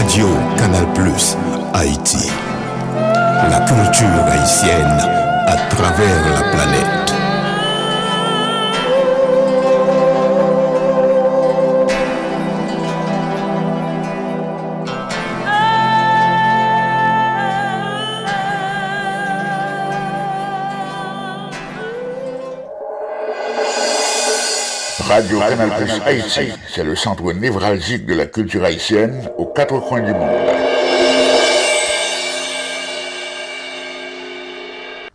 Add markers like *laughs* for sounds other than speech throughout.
Radio Canal Plus Haïti. La culture haïtienne à travers la planète. Radio Canal Plus Haïti, c'est le centre névralgique de la culture haïtienne aux quatre coins du monde.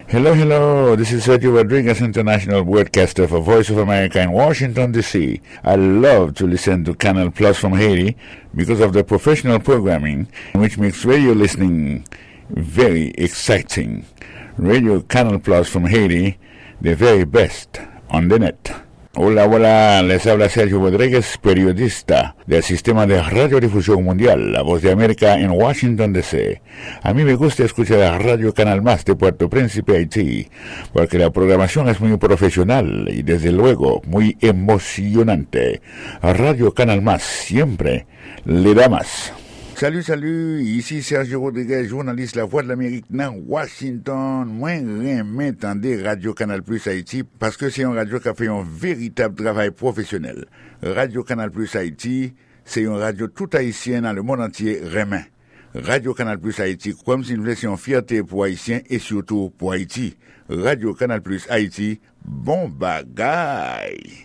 Hello, hello. This is Sergio Rodriguez, international broadcaster for Voice of America in Washington, D.C. I love to listen to Canal Plus from Haiti because of the professional programming, which makes radio listening very exciting. Radio Canal Plus from Haiti, the very best on the net. Hola, hola, les habla Sergio Rodríguez, periodista del Sistema de Radiodifusión Mundial, La Voz de América en Washington, D.C. A mí me gusta escuchar la Radio Canal Más de Puerto Príncipe, Haití, porque la programación es muy profesional y desde luego muy emocionante. Radio Canal Más siempre le da más. Salut, salut, ici Sergio Rodriguez, journaliste La Voix de l'Amérique dans Washington. Moi, remets tendez Radio Canal Plus Haïti parce que c'est un radio qui a fait un véritable travail professionnel. Radio Canal Plus Haïti, c'est une radio tout haïtienne dans le monde entier remet. Radio Canal Plus Haïti, comme si nous laissions fierté pour Haïtiens et surtout pour Haïti. Radio Canal Plus Haïti, bon bagaille.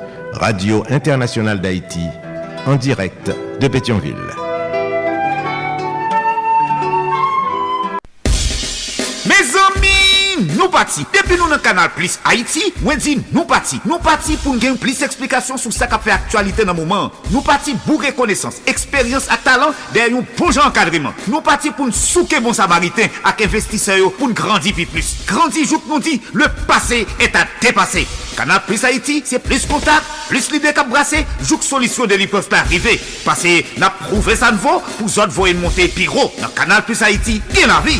Radio Internationale d'Haïti, en direct de Pétionville. pati. Depi nou nan kanal Plus Haiti, mwen di nou pati. Nou pati pou gen plis eksplikasyon sou sa ka fe aktualite nan mouman. Nou pati pou rekonesans, eksperyans a talant der yon pou jan kadriman. Nou pati pou souke bon samariten ak investiseyo pou grandi pi plus. Grandi jout nou di, le pase et a depase. Kanal Plus Haiti, se plis kontak, plis lide kap brase, jout solisyon de li peuf pa arrive. Pase na prouve sa nvo pou zot voyen monte pi gro. Nan Kanal Plus Haiti, gen la vi.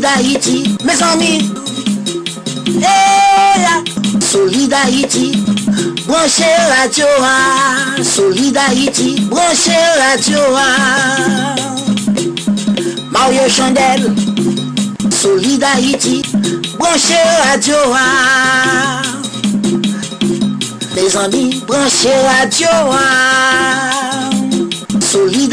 Solid Haïti, mes amis. Hey, Solid Haïti. Branchez radio, ah. Solid Haïti. Branchez radio, ah. Mario Chandel. Solid Haïti. Branchez radio, ah. Mes amis, branchez radio, ah. Solid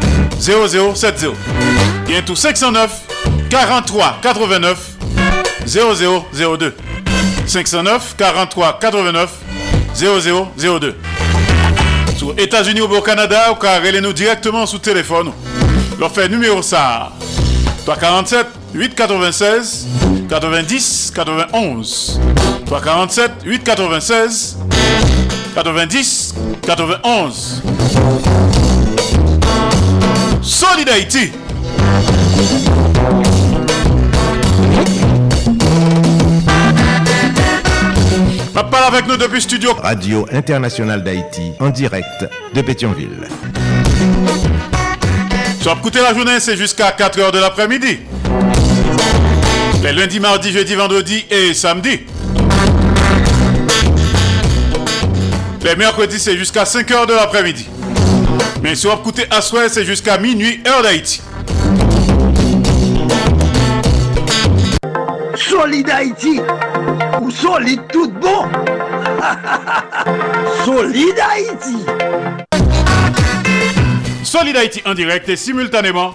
0070 Bien tout 509 43 89 0002 509 43 89 0002 Sur États-Unis ou au Canada, ou car nous directement sous téléphone. Leur fait numéro ça. 347 896 90 91 347 896 90 91 Ma parle avec nous depuis studio Radio Internationale d'Haïti en direct de Pétionville. Soit écouter la journée, c'est jusqu'à 4h de l'après-midi. Les lundis, mardis, jeudi, vendredi et samedi. Les mercredis, c'est jusqu'à 5h de l'après-midi. Mais si on écouter à soir, c'est jusqu'à minuit, heure d'Haïti. Solid Haïti. Ou solide tout bon. *laughs* Solid Haïti. Solid Haïti en direct et simultanément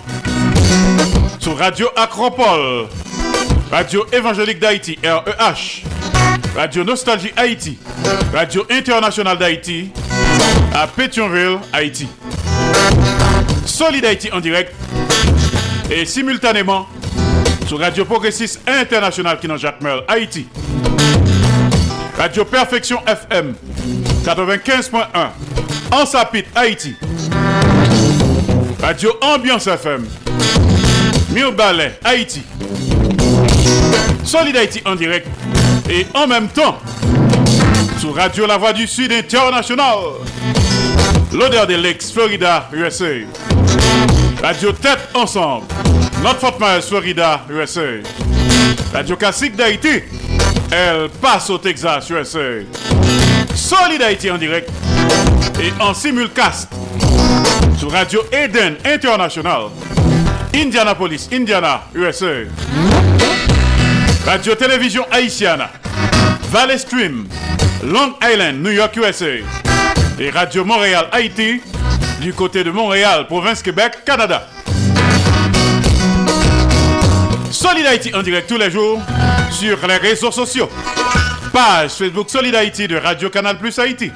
sur Radio Acropole, Radio Évangélique d'Haïti, REH, Radio Nostalgie Haïti, Radio Internationale d'Haïti, à Pétionville, Haïti. Solid Haïti en direct et simultanément sur Radio Progressiste International qui Jacques Merle, Haïti. Radio Perfection FM 95.1 en Sapit, Haïti. Radio Ambiance FM Mille Ballet, Haïti. Solid Haïti en direct et en même temps sur Radio La Voix du Sud International. L'odeur des Lakes, Florida, USA. Radio Tête Ensemble. Notre Fort Myers, Florida, USA. Radio Classique d'Haïti. Elle passe au Texas, USA. Solid Haïti en direct et en simulcast sur Radio Eden International. Indianapolis, Indiana, USA. Radio Télévision Haïtiana. Valley Stream, Long Island, New York, USA. Et Radio Montréal, Haïti, du côté de Montréal, province Québec, Canada. Solid Haïti en direct tous les jours sur les réseaux sociaux. Page Facebook Solid Haïti de Radio Canal Plus Haïti.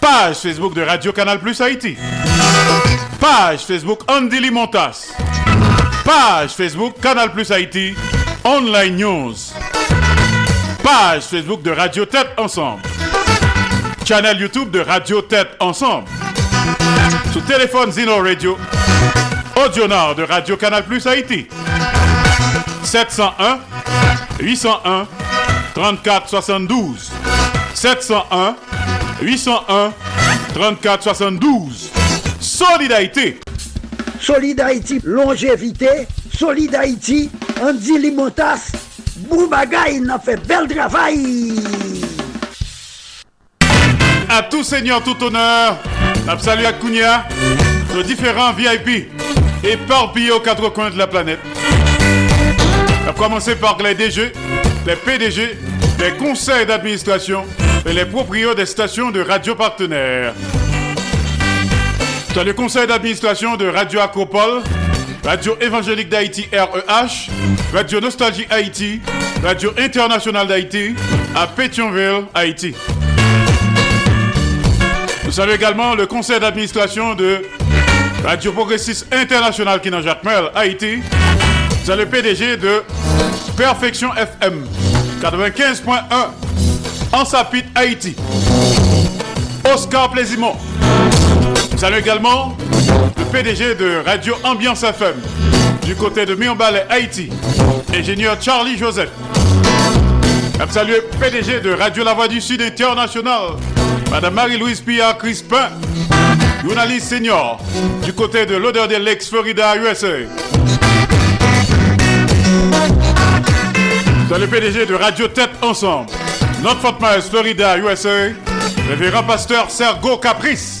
Page Facebook de Radio Canal Plus Haïti. Page Facebook Andy Limontas. Page Facebook Canal Plus Haïti. Online News. Page Facebook de Radio Tête Ensemble. Channel YouTube de Radio Tête Ensemble. Sous téléphone Zino Radio. Audio Nord de Radio Canal Plus Haïti. 701 801 34 72 701 801 34 72 Solidarité Solid Haïti, longévité. Solid Haïti, Andy Limotas, Bou bagay nan fe bel travay. À tout seigneur, tout honneur, salut à Kounia, nos différents VIP, éparpillés aux quatre coins de la planète. À commencer par les DG, les PDG, les conseils d'administration et les propriétaires des stations de radio partenaires. Dans le conseil d'administration de Radio Acropole, Radio Évangélique d'Haïti REH, Radio Nostalgie Haïti, Radio Internationale d'Haïti à Pétionville, Haïti. Nous saluons également le conseil d'administration de Radio Progressiste International qui Jacques Mel, Haïti. C'est le PDG de Perfection FM 95.1 en Sapit, Haïti. Oscar Plaisimont. Salut également le PDG de Radio Ambiance FM du côté de Mionbalais, Haïti, ingénieur Charlie Joseph. Salut le PDG de Radio La Voix du Sud International, Madame Marie-Louise Pia Crispin, journaliste senior du côté de l'odeur de l'ex Florida, USA. Salut PDG de Radio Tête Ensemble, Notre Fort Myers, Florida, USA, révérend pasteur Sergo Caprice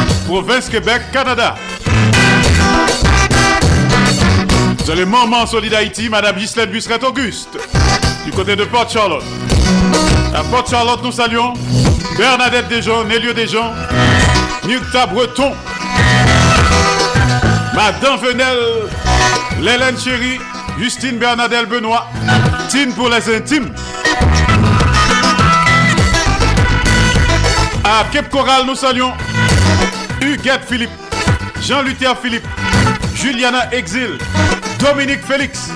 province Québec, Canada. C'est le moment solide Haïti, Madame Ghislaine Busseret Auguste, du côté de Port Charlotte. À Port Charlotte, nous saluons Bernadette Desjons, Nélio Desjons, Nukta Breton, Madame Venel, Lélène Chéri, Justine Bernadette Benoît, Tine pour les intimes. À Cape Coral, nous saluons Huguette Philippe, Jean-Luther Philippe, Juliana Exil, Dominique Félix.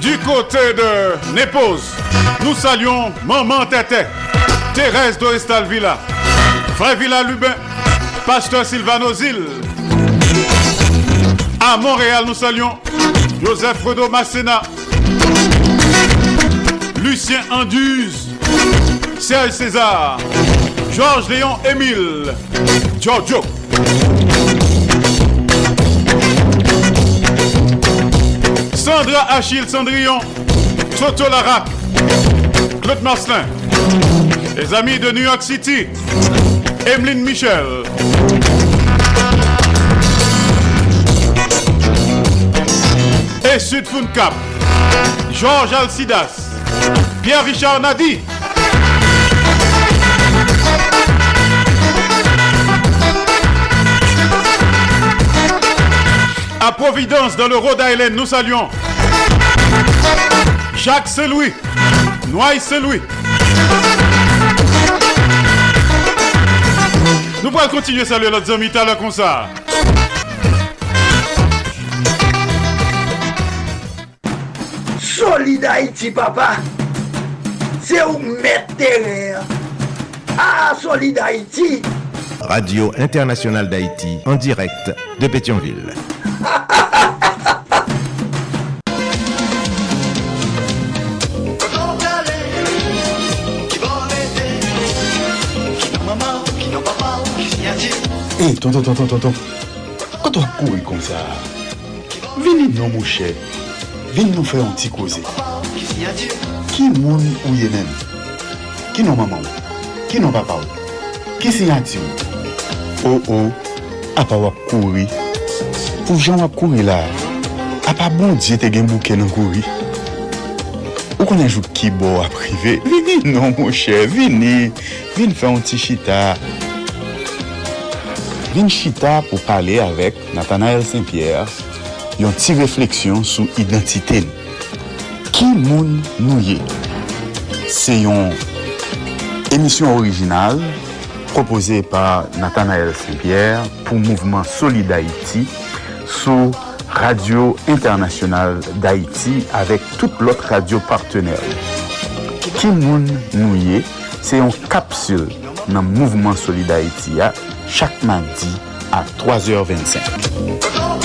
Du côté de Népose, nous saluons Maman Tété, Thérèse Dorestal Villa, Frère Villa Lubin, Pasteur Sylvano Zil. À Montréal, nous saluons Joseph Fredo Massena, Lucien Anduze, Serge César, Georges Léon Émile, Giorgio. Sandra Achille Cendrillon, Soto Larac, Claude Marcelin, les amis de New York City, Emeline Michel. Et Sud Cap, Georges Alcidas, Pierre-Richard Nadi. À Providence, dans le Rhode Island, nous saluons Jacques Seloui, Noailles Seloui. Nous pourrons continuer à saluer notre ami à comme ça. Solid papa. C'est où mettre. Ah, Solid Haïti. Radio Internationale d'Haïti, en direct de Pétionville. Hey, tonton, tonton, tonton. Quand on court comme ça, venez non, mon cher. Venez nous faire un petit causé. Qui moun ou yé même Qui non maman? Qui non papa? Qui fon ou, ap ap wap kouri. Pou jan wap kouri la, ap bon diye te gen bouke nan kouri. Ou konen jou ki bo ap prive, vini non mou chè, vini, vini fè an ti chita. Vini chita pou pale avèk Nathanael Saint-Pierre yon ti refleksyon sou identite. Ki moun nou ye? Se yon emisyon orijinal proposé par Nathanael Saint-Pierre pour Mouvement Solid Haïti sous Radio Internationale d'Haïti avec toute l'autre radio partenaire. Kimoun Nouye, c'est une capsule dans Mouvement Solid Haïti chaque mardi à 3h25.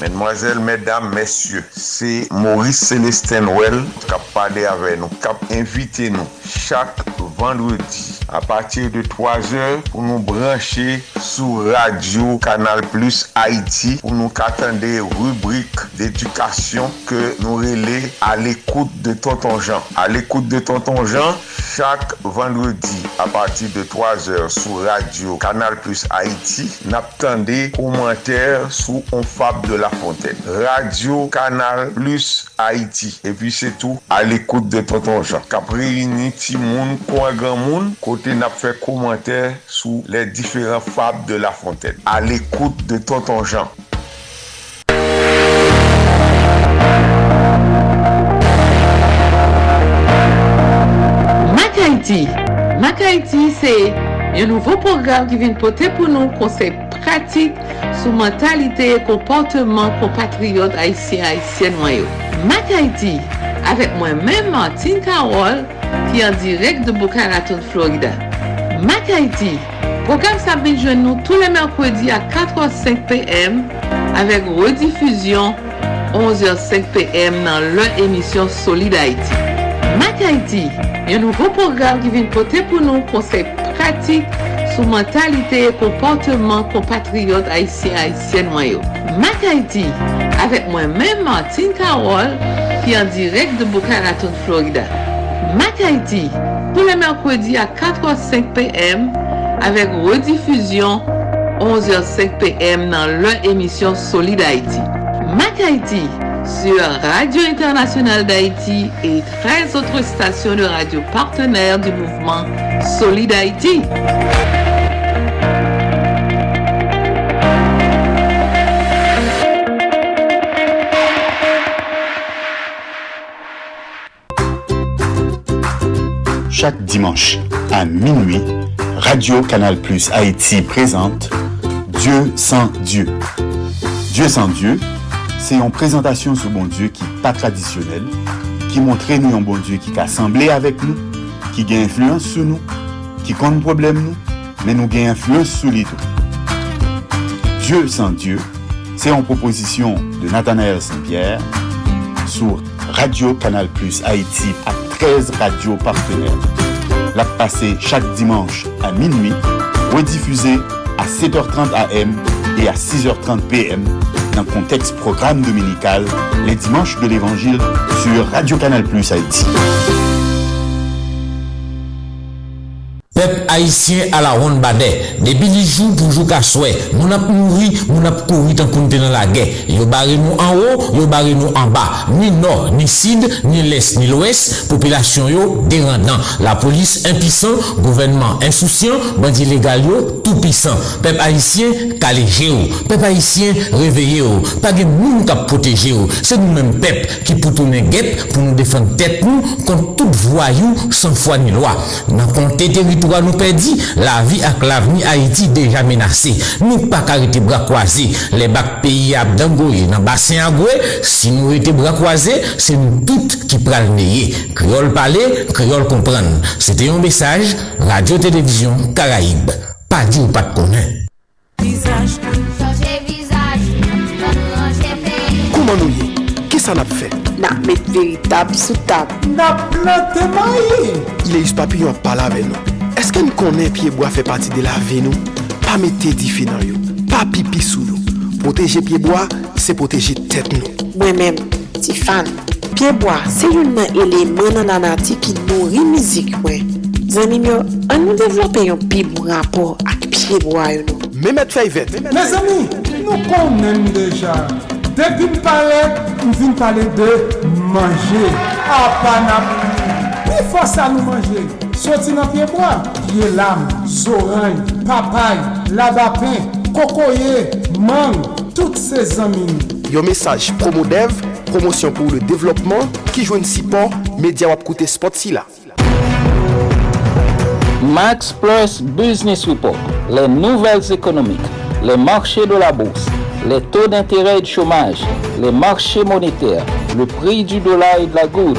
Mesdemoiselles, mesdames, messieurs, c'est Maurice Célestin Well qui a parlé avec nous, qui a invité nous chaque vendredi. a patir de 3 or pou nou branche sou radio Kanal Plus Haiti pou nou katande rubrik d'edukasyon ke nou rele al ekoute de Tonton Jean. Al ekoute de Tonton Jean, chak vendredi a patir de 3 or sou radio Kanal Plus Haiti nap tande komenter sou On Fab de la Fontaine. Radio Kanal Plus Haiti. E pi se tou al ekoute de Tonton Jean. Kapri ni ti moun, kwa gran moun, kote côté n'a fait commentaire sous les différents fables de La Fontaine. À l'écoute de Tonton Jean. Haïti. Mac Haïti, c'est un nouveau programme qui vient porter pour nous conseils pratiques sur mentalité et comportement compatriotes haïtiens haïtiennes. Mac Haïti, avèk mwen men Martin Karol ki an direk de Boca Raton, Florida. Mac Haiti, program sa binjwen nou tou le mèrkwèdi a 4h05 pm avèk redifuzyon 11h05 pm nan lè emisyon Solid Haiti. Mac Haiti, yon nouvo program ki vin pote pou nou konsey pratik sou mentalite e komportman kompatriot Haitien Haitien wanyo. Mac Haiti, avec moi-même Martine Carole, qui est en direct de Boca Raton, Florida. Mac Haïti, tous les mercredis à 4h05 p.m. avec rediffusion 11h05 p.m. dans leur émission Solid Haïti. Mac Haïti sur Radio Internationale d'Haïti et 13 autres stations de radio partenaires du mouvement Solid Haïti. Chaque dimanche à minuit, Radio Canal Plus Haïti présente Dieu sans Dieu. Dieu sans Dieu, c'est une présentation sur bon Dieu qui n'est pas traditionnelle, qui montre nous un bon Dieu qui a assemblé avec nous, qui a influence sur nous, qui compte problème nous, mais nous a influence sur les. Dieu sans Dieu, c'est une proposition de Nathanaël Saint-Pierre sur Radio Canal Plus Haïti 13 radios partenaires. La passée chaque dimanche à minuit, rediffusée à 7h30 AM et à 6h30 PM dans le contexte programme dominical les dimanches de l'Évangile sur Radio Canal Plus Haïti. Pep haisyen ala ron bade, debi li jou poujou ka swè, moun ap mouri, moun ap kouri tan konten nan la gè. Yo bare nou an ou, yo bare nou an ba, ni nor, ni sid, ni les, ni lwes, popilasyon yo derandan. La polis impisan, gouvenman insousyan, bandi legal yo toupisan. Pep haisyen kaleje ou, pep haisyen reveye ou, page moun kap proteje ou. Se nou men pep ki pou tounen gep, pou nou defan tet nou, kon tout vwa you san fwa ni lwa. Nan kon te teritou. Nous perdit, la vie avec l'avenir Haïti déjà menacée. Nous pas arrêter bras croisés. Les bacs pays à Dangoye, dans bassin à si nous étions bras croisés, c'est nous toutes qui prenons le Créole parler, créole comprendre. C'était un message, Radio-Télévision Caraïbe. Pas dit ou pas de connaître. Comment nous y Qu'est-ce qu'on a fait? N'a mettre véritable sous table. N'a planté maïs. Les papillons parlent avec nous. Fèm konen piyeboa fè pati de la ve nou, pa mette difi nan yo, pa pipi sou nou. Poteje piyeboa, se poteje tet nou. Mwen men, ti fan, piyeboa se yon nan eleman nan anati ki nori mizik mwen. Zanimyo, an nou devlope yon piyebou rapor ak piyeboa yo nou. Mehmet Fayvet. Me zami, nou konen deja. Depi m pale, m vin pale de manje. A panap. Il faut ça nous manger. Sorti dans pied bois, pied lame, zorange, papaye, labapin, cocoyer, mangue, toutes ces amis. Yon message promo dev, promotion pour le développement, qui joue un support, média wap koute spot si la. Max Plus Business Report, les nouvelles économiques, les marchés de la bourse, les taux d'intérêt et de chômage, les marchés monétaires, le prix du dollar et de la goutte,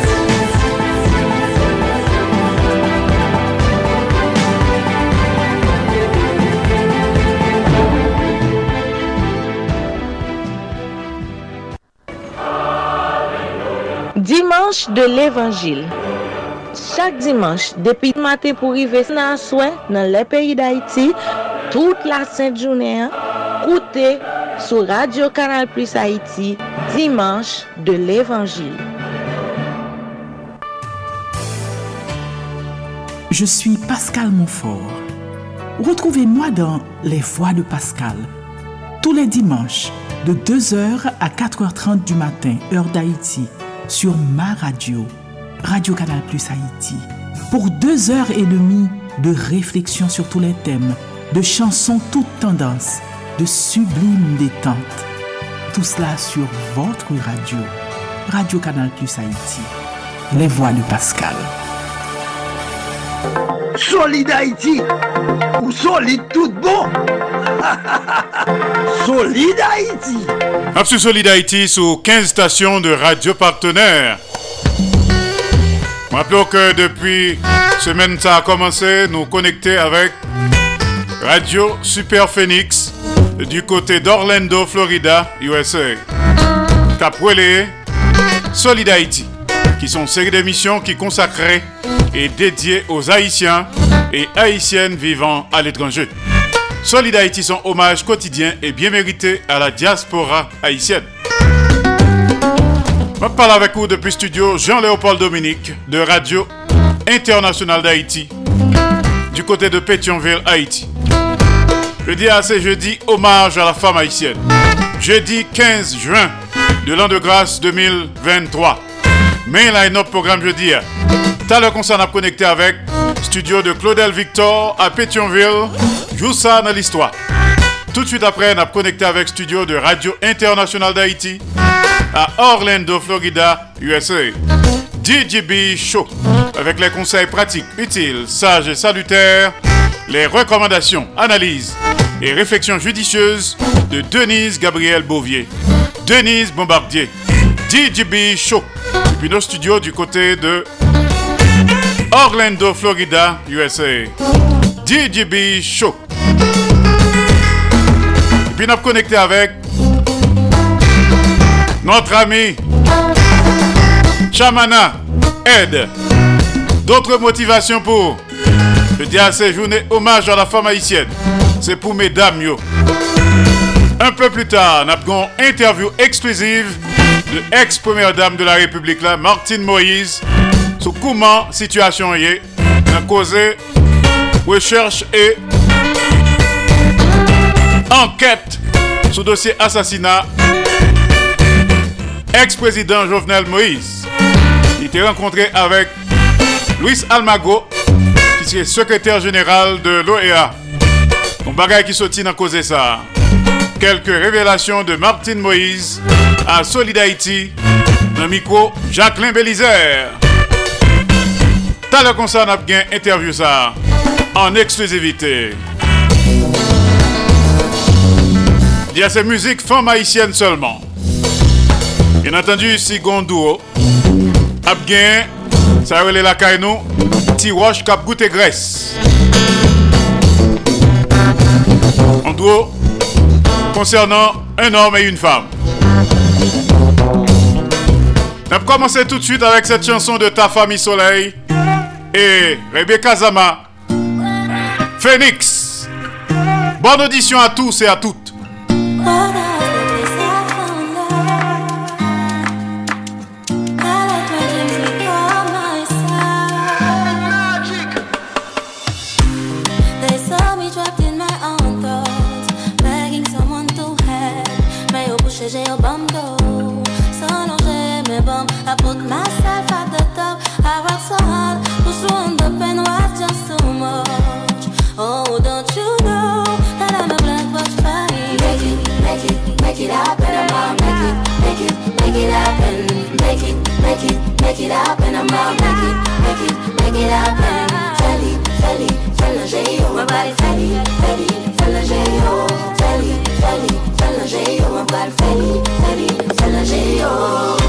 Dimanche de l'Évangile. Chaque dimanche, depuis le matin pour arriver dans soin dans les pays d'Haïti, toute la sainte journée, écoutez sur Radio Canal Plus Haïti, dimanche de l'Évangile. Je suis Pascal Montfort. Retrouvez-moi dans Les Voix de Pascal, tous les dimanches, de 2h à 4h30 du matin, heure d'Haïti, sur ma radio, Radio Canal Plus Haïti, pour deux heures et demie de réflexion sur tous les thèmes, de chansons toutes tendances, de sublimes détentes. Tout cela sur votre radio, Radio Canal Plus Haïti, Les Voix de Pascal. Solid Haïti ou solide tout bon *laughs* Solid Haïti Absous Solid Haïti sur 15 stations de radio partenaires. Rappelons que depuis semaine ça a commencé, nous connecter avec Radio Super Phoenix du côté d'Orlando, Florida, USA. Capwele, Solid Haïti, qui sont une série d'émissions qui consacrées et dédiées aux Haïtiens et Haïtiennes vivant à l'étranger. Solid Haïti, son hommage quotidien et bien mérité à la diaspora haïtienne. Je parle avec vous depuis studio Jean-Léopold Dominique de Radio Internationale d'Haïti du côté de Pétionville, Haïti. Je dis à ce jeudi hommage à la femme haïtienne. Jeudi 15 juin de l'an de grâce 2023. Mais là, notre programme jeudi. T'as le concert à connecter avec studio de Claudel Victor à Pétionville. Joue ça dans l'histoire. Tout de suite après, on a connecté avec studio de Radio Internationale d'Haïti à Orlando, Florida, USA. DJB Show, avec les conseils pratiques, utiles, sages et salutaires, les recommandations, analyses et réflexions judicieuses de Denise Gabriel Bouvier, Denise Bombardier, DJB Show, et puis nos studios du côté de Orlando, Florida, USA. DJB Show. Et puis nous connecté avec notre ami Chamana Aide. D'autres motivations pour je dis à ces journées hommage à la femme haïtienne. C'est pour mesdames yo. Un peu plus tard, nous avons une interview exclusive de ex-première dame de la République, Martine Moïse, sur comment situation est, a causé recherche et enquête sur dossier assassinat ex-président Jovenel Moïse. Il était rencontré avec Luis Almago, qui est secrétaire général de l'OEA. On bagaille qui sortit dans cause ça. Quelques révélations de Martine Moïse à Solid Haïti, dans micro Jacqueline Bélisère. T'as le concert, on a bien interview ça en exclusivité. Il y a ces musiques femmes haïtiennes seulement. Bien entendu, Sigon Duo, ap gen, sa rele la kay nou, ti roche kap goute gres. En duo, concernant un homme et une femme. On va commencer tout de suite avec cette chanson de Ta famille Soleil et Rebecca Zama. Phoenix. Bonne audition à tous et à toutes. Make it, happen. Make it, make it, make it happen, I'm out. Make it, make it, make it happen. Feli, Feli, Feli, j'ai my body Feli, Feli, Feli, eu. Feli, Feli, Feli, j'ai my body Feli, Feli, Feli, j'ai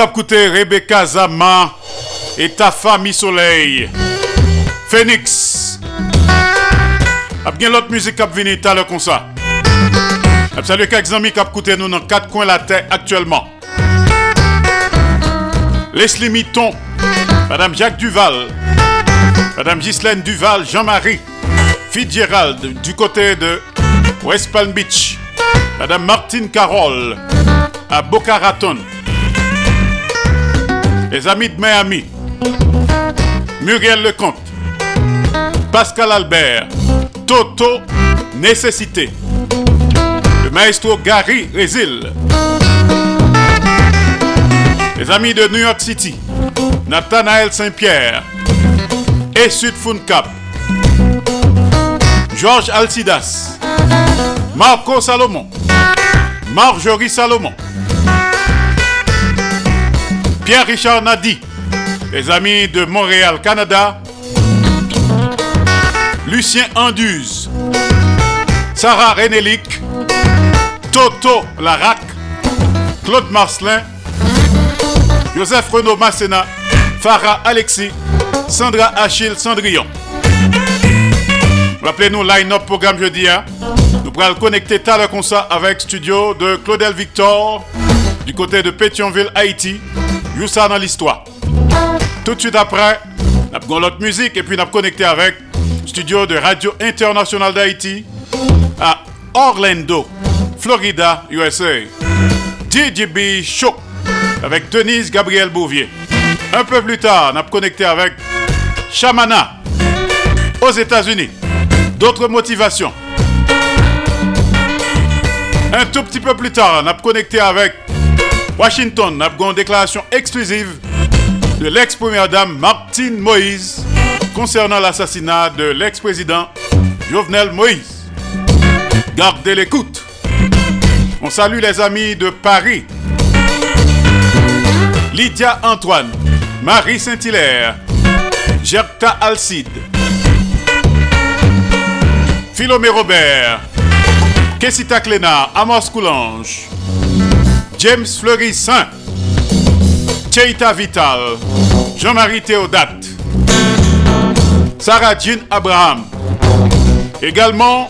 Rebecca Zama et ta famille Soleil. Phoenix. A bien l'autre musique qui tout à l'heure comme ça. A salué quelques amis qui écouté nous dans quatre coins de la terre actuellement. Leslie Mitton, Madame Jacques Duval, Madame Ghislaine Duval, Jean-Marie, Fitzgerald du côté de West Palm Beach, Madame Martine Carole à Boca Raton, les amis de Miami, Muriel Lecomte, Pascal Albert, Toto Nécessité, le maestro Gary Résil, les amis de New York City, Nathanaël Saint-Pierre et Sud Cap, Georges Alcidas, Marco Salomon, Marjorie Salomon, Pierre-Richard Nadi, les amis de Montréal, Canada, Lucien Anduze, Sarah Renélic, Toto Larac, Claude Marcelin, Joseph Renaud Masséna, Farah Alexis, Sandra Achille Cendrillon. Rappelez-nous, line-up programme jeudi. Hein? Nous pourrons le connecter tout comme ça avec studio de Claudel Victor du côté de Pétionville, Haïti. Ça dans l'histoire. Tout de suite après, nous avons l'autre musique et puis nous avons connecté avec studio de Radio Internationale d'Haïti à Orlando, Florida, USA. DJB Show avec Denise Gabriel Bouvier. Un peu plus tard, nous avons connecté avec Shamana aux États-Unis. D'autres motivations. Un tout petit peu plus tard, nous avons connecté avec Washington. Nous avons une déclaration exclusive de l'ex-première dame Martine Moïse concernant l'assassinat de l'ex-président Jovenel Moïse. Gardez l'écoute. On salue les amis de Paris. Lydia Antoine, Marie Saint-Hilaire, Gerta Alcide, Philomé Robert, Kessita Cléna, Amos Coulange, James Fleury Saint, Cheita Vital, Jean-Marie Théodate, Sarah Jean Abraham. Également,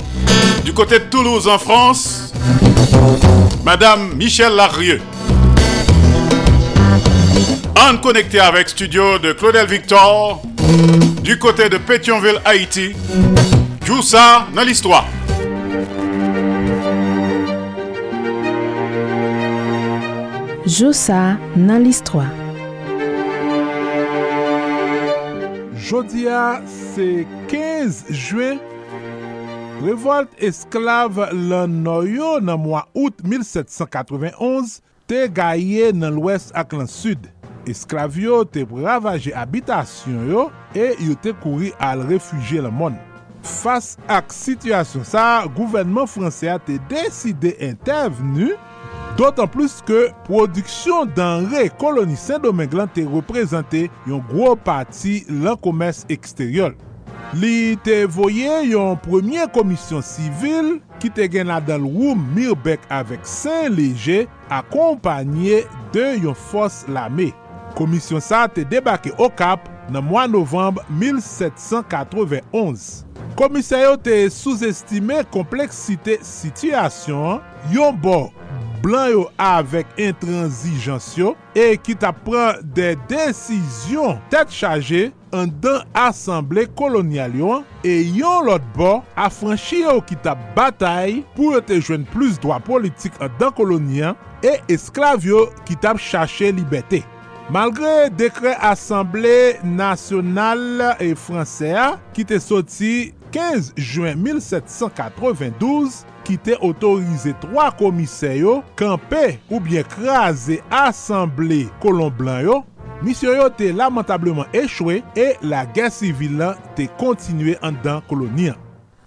du côté de Toulouse en France, Madame Michel Larieux. En connecté avec studio de Claudel Victor, du côté de Pétionville, Haïti. Joue ça dans l'histoire. Joussa nan l'histoire. Jodia, se 15 juen, revolte esklave lan noyo nan mwa out 1791 te gaye nan lwes ak lan sud. Esklave yo te bravaje abitasyon yo e yo te kouri al refuji lan moun. Fas ak sityasyon sa, gouvenman franse a te deside intervenu Dotan plus ke prodiksyon danre koloni Saint-Domingue lan te reprezentè yon gro pati lan komers eksteryol. Li te voye yon premye komisyon sivil ki te gen la dal woum Mirbek avek Saint-Léger akompanyè de yon fos lame. Komisyon sa te debake o kap nan mwa novembre 1791. Komisyon yo te souzestime kompleksite sityasyon yon bo blan yo avèk intransijansyo e ki ta pran de desisyon tet chaje an dan asemble kolonyal yo an e yon lot bo a franshi yo ki ta batay pou yo te jwen plus dwa politik an dan kolonyan e esklav yo ki ta chache libetè. Malgre dekre asemble nasyonal e fransè a ki te soti 15 juen 1792, ki te otorize 3 komiseyo kampe ou bien kraze asemble kolon blan yo, misyo yo te lamentableman echwe e la gen sivil lan te kontinue an dan kolonian.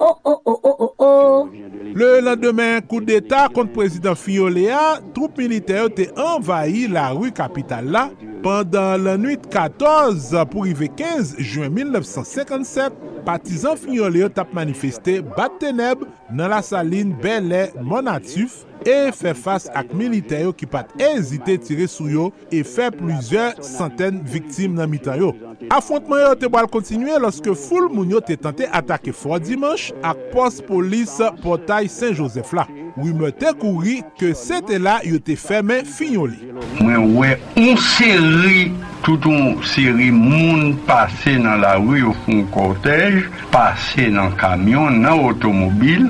Oh, oh, oh, oh, oh, oh. Le landemen, kou d'Etat kont prezident Fiolea, troupe militer te envayi la rue kapital la Pendan l'anuit 14 pou rive 15 juen 1957. Patizan finyole yo tap manifeste bat teneb nan la saline belè monatif e fè fase ak militer yo ki pat ezite tire sou yo e fè plizye santen viktim nan mitan yo. Afontman yo te boal kontinue loske foul moun yo te tante atake fwa dimanche ak pos polis potay Saint-Joseph la. Ou Wime te kouri ke sete la yo te fèmen finyon li. Mwen wè on seri touton seri moun pase nan la wè yo foun kortej, pase nan kamyon, nan otomobil,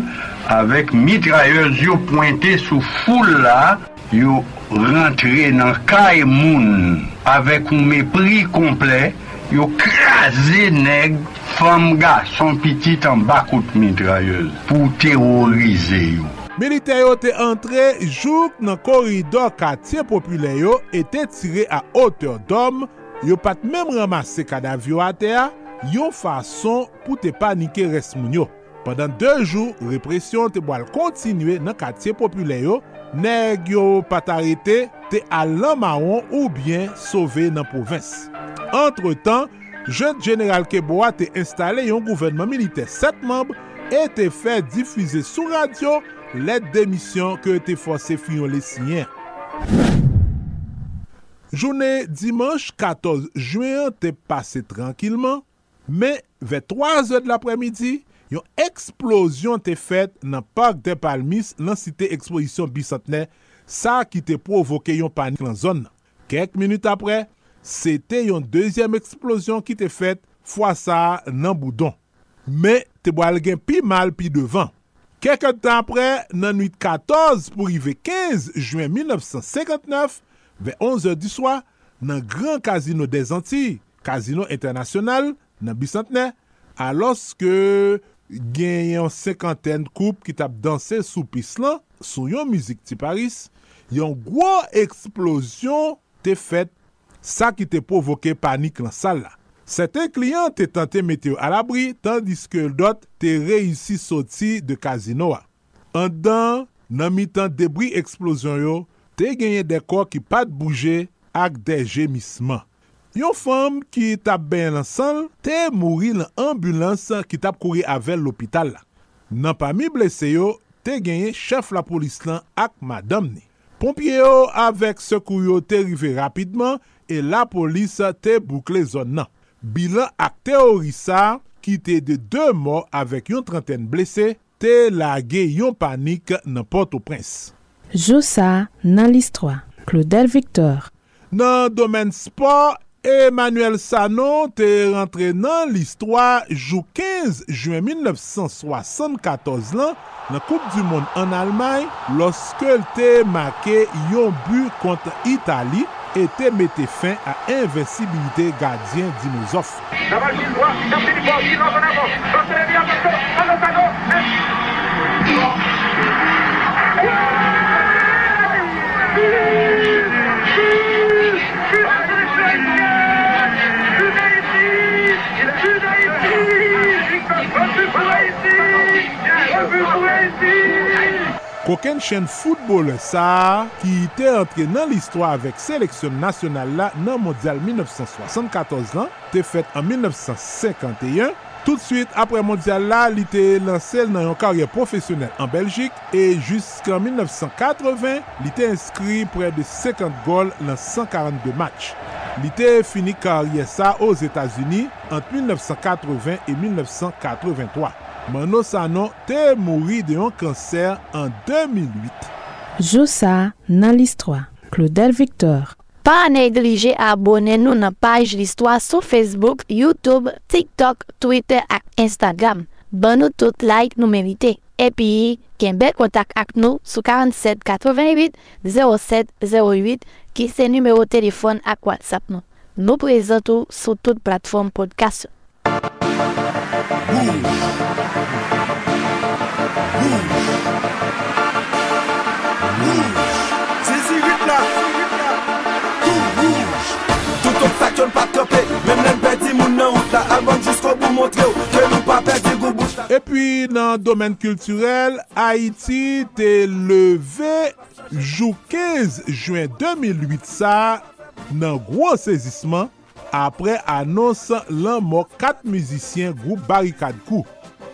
avèk mitrayez yo pointe sou foul la, yo rentre nan kay moun avèk ou mepri komple, yo krasè neg fam ga son pitit an bakout mitrayez pou terorize yo. Milite yo te antre jouk nan koridor katye popule yo ete tire a oteur dom, yo pat mem ramase kadavyo ate a, yo fason pou te panike res moun yo. Pendan 2 jou, represyon te boal kontinue nan katye popule yo, neg yo patarete te alan maron ou bien sove nan provins. Entre tan, jen general Keboa te installe yon gouvernement milite 7 membre e te fe difuze sou radio let demisyon ke te fose fiyon le lesyen. Jounè dimanche 14 juen te pase tranquilman, men ve 3 e de l'apremidi, Yon eksplosyon te fet nan park de Palmis lan site ekspozisyon bisantene sa ki te provoke yon panik lan zon nan. Kek minute apre, se te yon dezyem eksplosyon ki te fet fwa sa nan boudon. Me te boal gen pi mal pi devan. Kek an tan apre, nan 8-14 pou rive 15 juen 1959, ve 11 di swa, nan Gran Casino des Antilles, Casino Internasyonal nan Bisantene, alos ke gen yon sekanten koup ki tap danse sou pis lan, sou yon mizik ti Paris, yon gwo eksplosyon te fet, sa ki te provoke panik lan sal la. Seten kliyan te tante meteo alabri, tandis ke dot te reisi soti de kazino a. An dan nan mi tan debri eksplosyon yo, te genye dekor ki pat bouje ak de jemisman. Yon fam ki tap ben lan lansan, te mouri lan ambulans ki tap kouri avel l'opital la. Nan pa mi blese yo, te genye chef la polis lan ak madam ni. Pompye yo avek sekou yo te rive rapidman e la polis te boukle zon nan. Bilan ak teorisa ki te de 2 mor avek yon trenten blese, te lage yon panik nan Port-au-Prince. Joussa nan list 3, Claudel Victor. Nan domen sport Emmanuel Sanon te rentre nan l'histoire jou 15 juen 1974 lan nan Koupe du Monde an Almanye loske te make yon bu kontre Itali et te mette fin a invencibilite gardien Dinozof. Koken chen foutbol sa ki te entre nan l'histoire avek seleksyon nasyonal la nan mondial 1974 lan, te fet an 1951, Tout de suite apre mondial la, li te lansel nan yon karye profesyonel an Belgik e jusqu'an 1980, li te inskri pre de 50 gol lan 142 match. Li te fini karye sa os Etats-Unis ant 1980 et 1983. Mano Sanon te mouri de yon kanser an 2008. Joussa nan l'histoire. Claudel Victor. Pa neglije abone nou nan page l'histoire sou Facebook, YouTube, TikTok, Twitter ak Instagram. Ban nou tout like nou merite. Epi, ken bel kontak ak nou sou 47 88 07 08 ki se numero telefon ak WhatsApp nou. Nou prezentou sou tout platform podcast. sak yon pat kapè Mèm lèm pedi moun nan out la Alman jisko bou montre ou Ke nou pa pedi gou bouch la E pi nan domen kulturel Haiti te leve Jou 15 juen 2008 sa Nan gwo sezisman Apre anons lan mo kat mizisyen Group Barikad Kou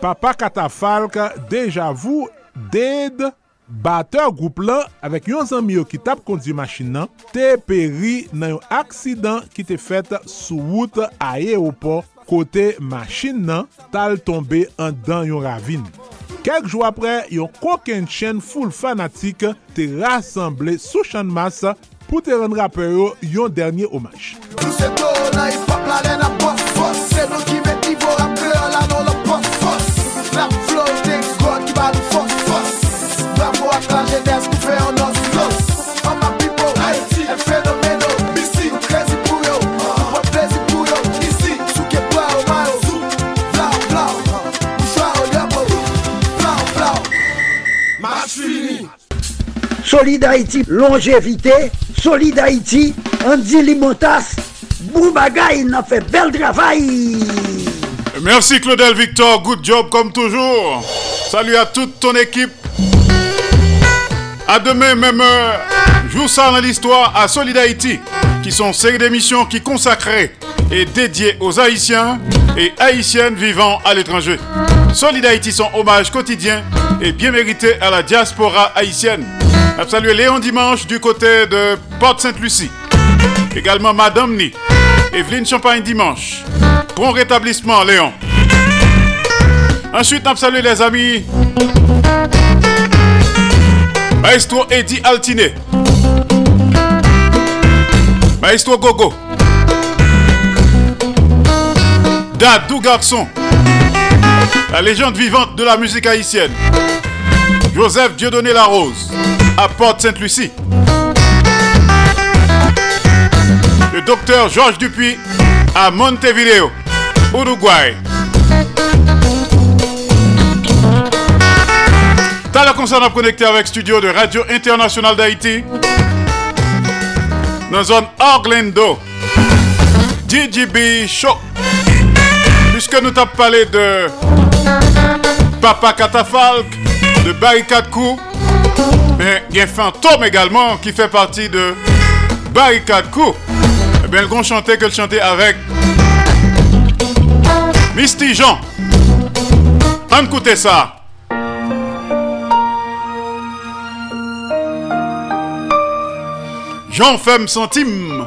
Papa Katafalk Dejavou Ded Ded Bateur group lan, avek yon zanmi yo ki tap kondi machin nan, te peri nan yon aksidan ki te fet sou wout a ayeopo kote machin nan tal tombe an dan yon ravine. Kek jou apre, yon koken chen foul fanatik te rassemble sou chan mas pou te ren rapero yon dernye omaj. Solid Haïti, longévité, Solid Haïti, Andy Limotas, Boubagaï, il a fait bel travail. Merci Claudel Victor, good job comme toujours. Salut à toute ton équipe. À demain, même heure, jour ça dans l'histoire à Solid Haïti, qui sont série d'émissions qui consacrées et dédiées aux Haïtiens et Haïtiennes vivant à l'étranger. Solid Haïti, son hommage quotidien et bien mérité à la diaspora haïtienne. À saluer Léon Dimanche du côté de Porte-Sainte-Lucie. Également Madame Ni. Evelyne Champagne Dimanche. Bon rétablissement, Léon. Ensuite, on salue les amis. Maestro Eddy Altiné. Maestro Gogo. Dadou Garçon. La légende vivante de la musique haïtienne. Joseph Dieudonné Larose à Porte-Sainte-Lucie. Le docteur Georges Dupuis à Montevideo, Uruguay. T'as la concerne à connecter avec studio de Radio Internationale d'Haïti dans la zone Orlando. DJB Show. Puisque nous t'as parlé de Papa Catafalque, de Barricade Coup, mais il y a Fantôme également qui fait partie de Barricade Coup. Eh bien, le grand chantait que le chantait avec Misty Jean. On écoute ça. Jean Femme Centime,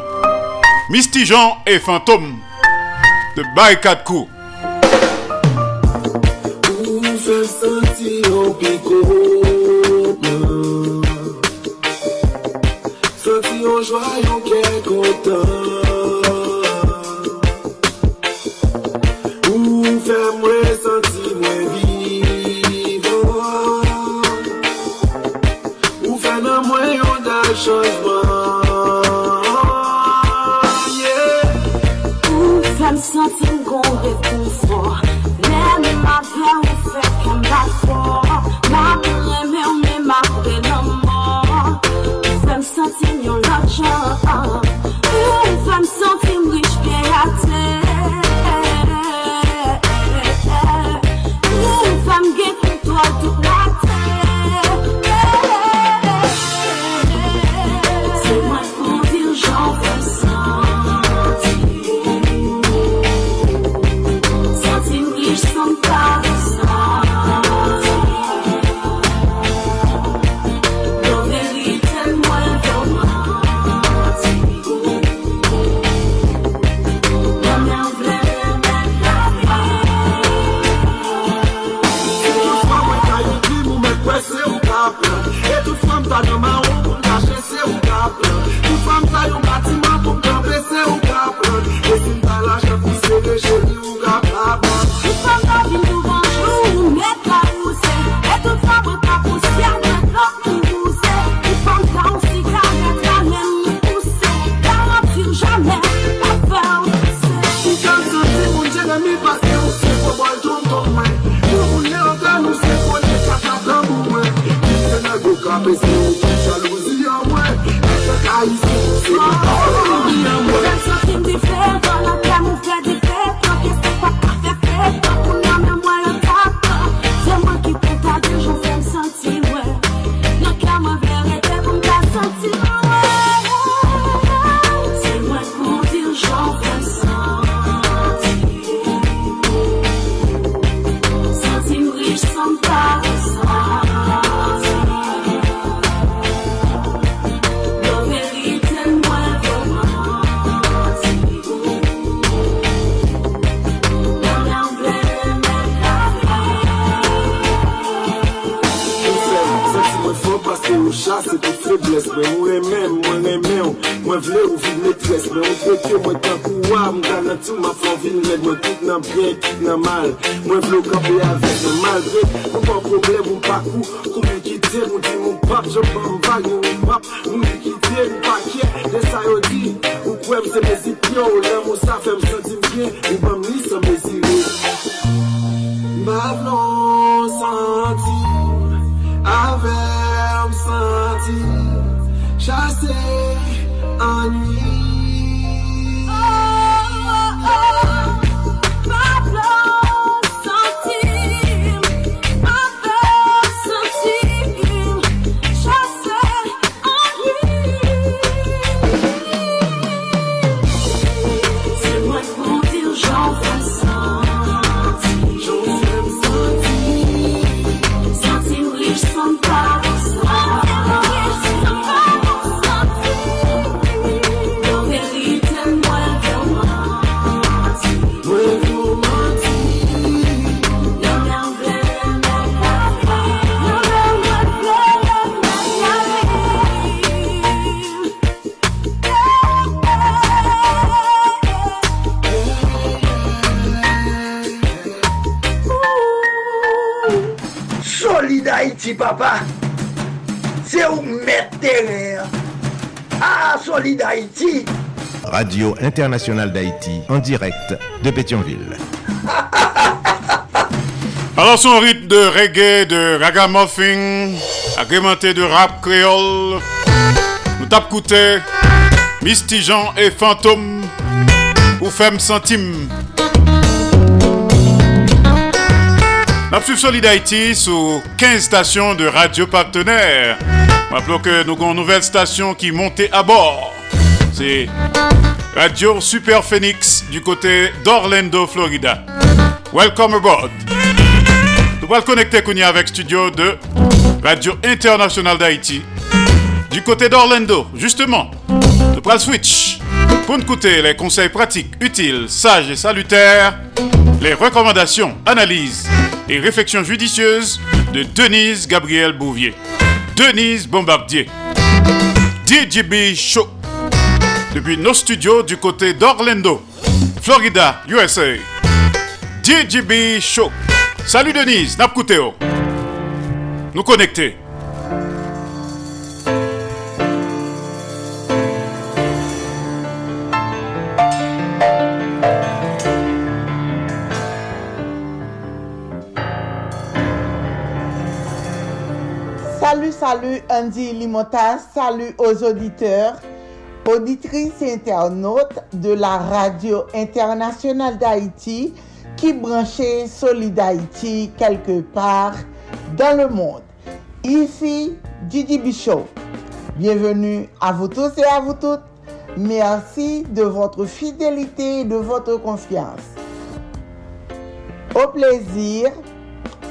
Misty Jean et Fantôme de Barricade Coup. Radio Internationale d'Haïti, en direct de Pétionville. *laughs* Alors son rythme de reggae, de ragamuffin, agrémenté de rap créole, nous tape coûté Misty et Fantôme ou Femme Centime. Nous Solid Haïti sous 15 stations de radio partenaires. Rappelons que nous avons une nouvelle station qui montait à bord. C'est Radio Super Phoenix du côté d'Orlando, Florida. Welcome aboard. Nous allons connecter Kounia avec studio de Radio Internationale d'Haïti du côté d'Orlando. Justement, nous allons switch pour écouter les conseils pratiques, utiles, sages et salutaires, les recommandations, analyses et réflexions judicieuses de Denise Gabriel Bouvier. Denise Bombardier. DJB Show. Depuis nos studios du côté d'Orlando, Florida, USA. DJB Show. Salut Denise, Napkuteo. Nous connecter. Salut, salut Andy Limotas, salut aux auditeurs, auditrices et internautes de la radio internationale d'Haïti qui branchait Solid Haïti quelque part dans le monde. Ici Didi Bichot. Bienvenue à vous tous et à vous toutes. Merci de votre fidélité et de votre confiance. Au plaisir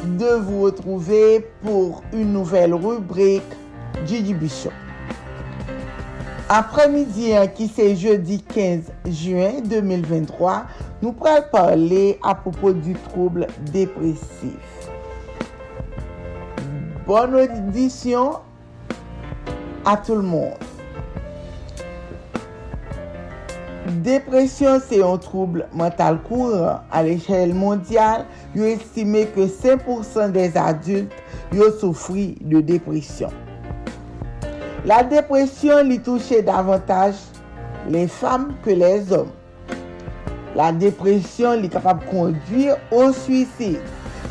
de vous retrouver pour une nouvelle rubrique Didi Bichot. Apremidi an ki se jeudi 15 juen 2023, nou pral parle apopo du trouble depresif. Bonne audition a tout le monde. Depresyon se yon trouble mental kouran a l'echel mondyal, yo estime ke 5% des adult yo soufri de depresyon. La dépression lui touche davantage les femmes que les hommes. La dépression est capable de conduire au suicide.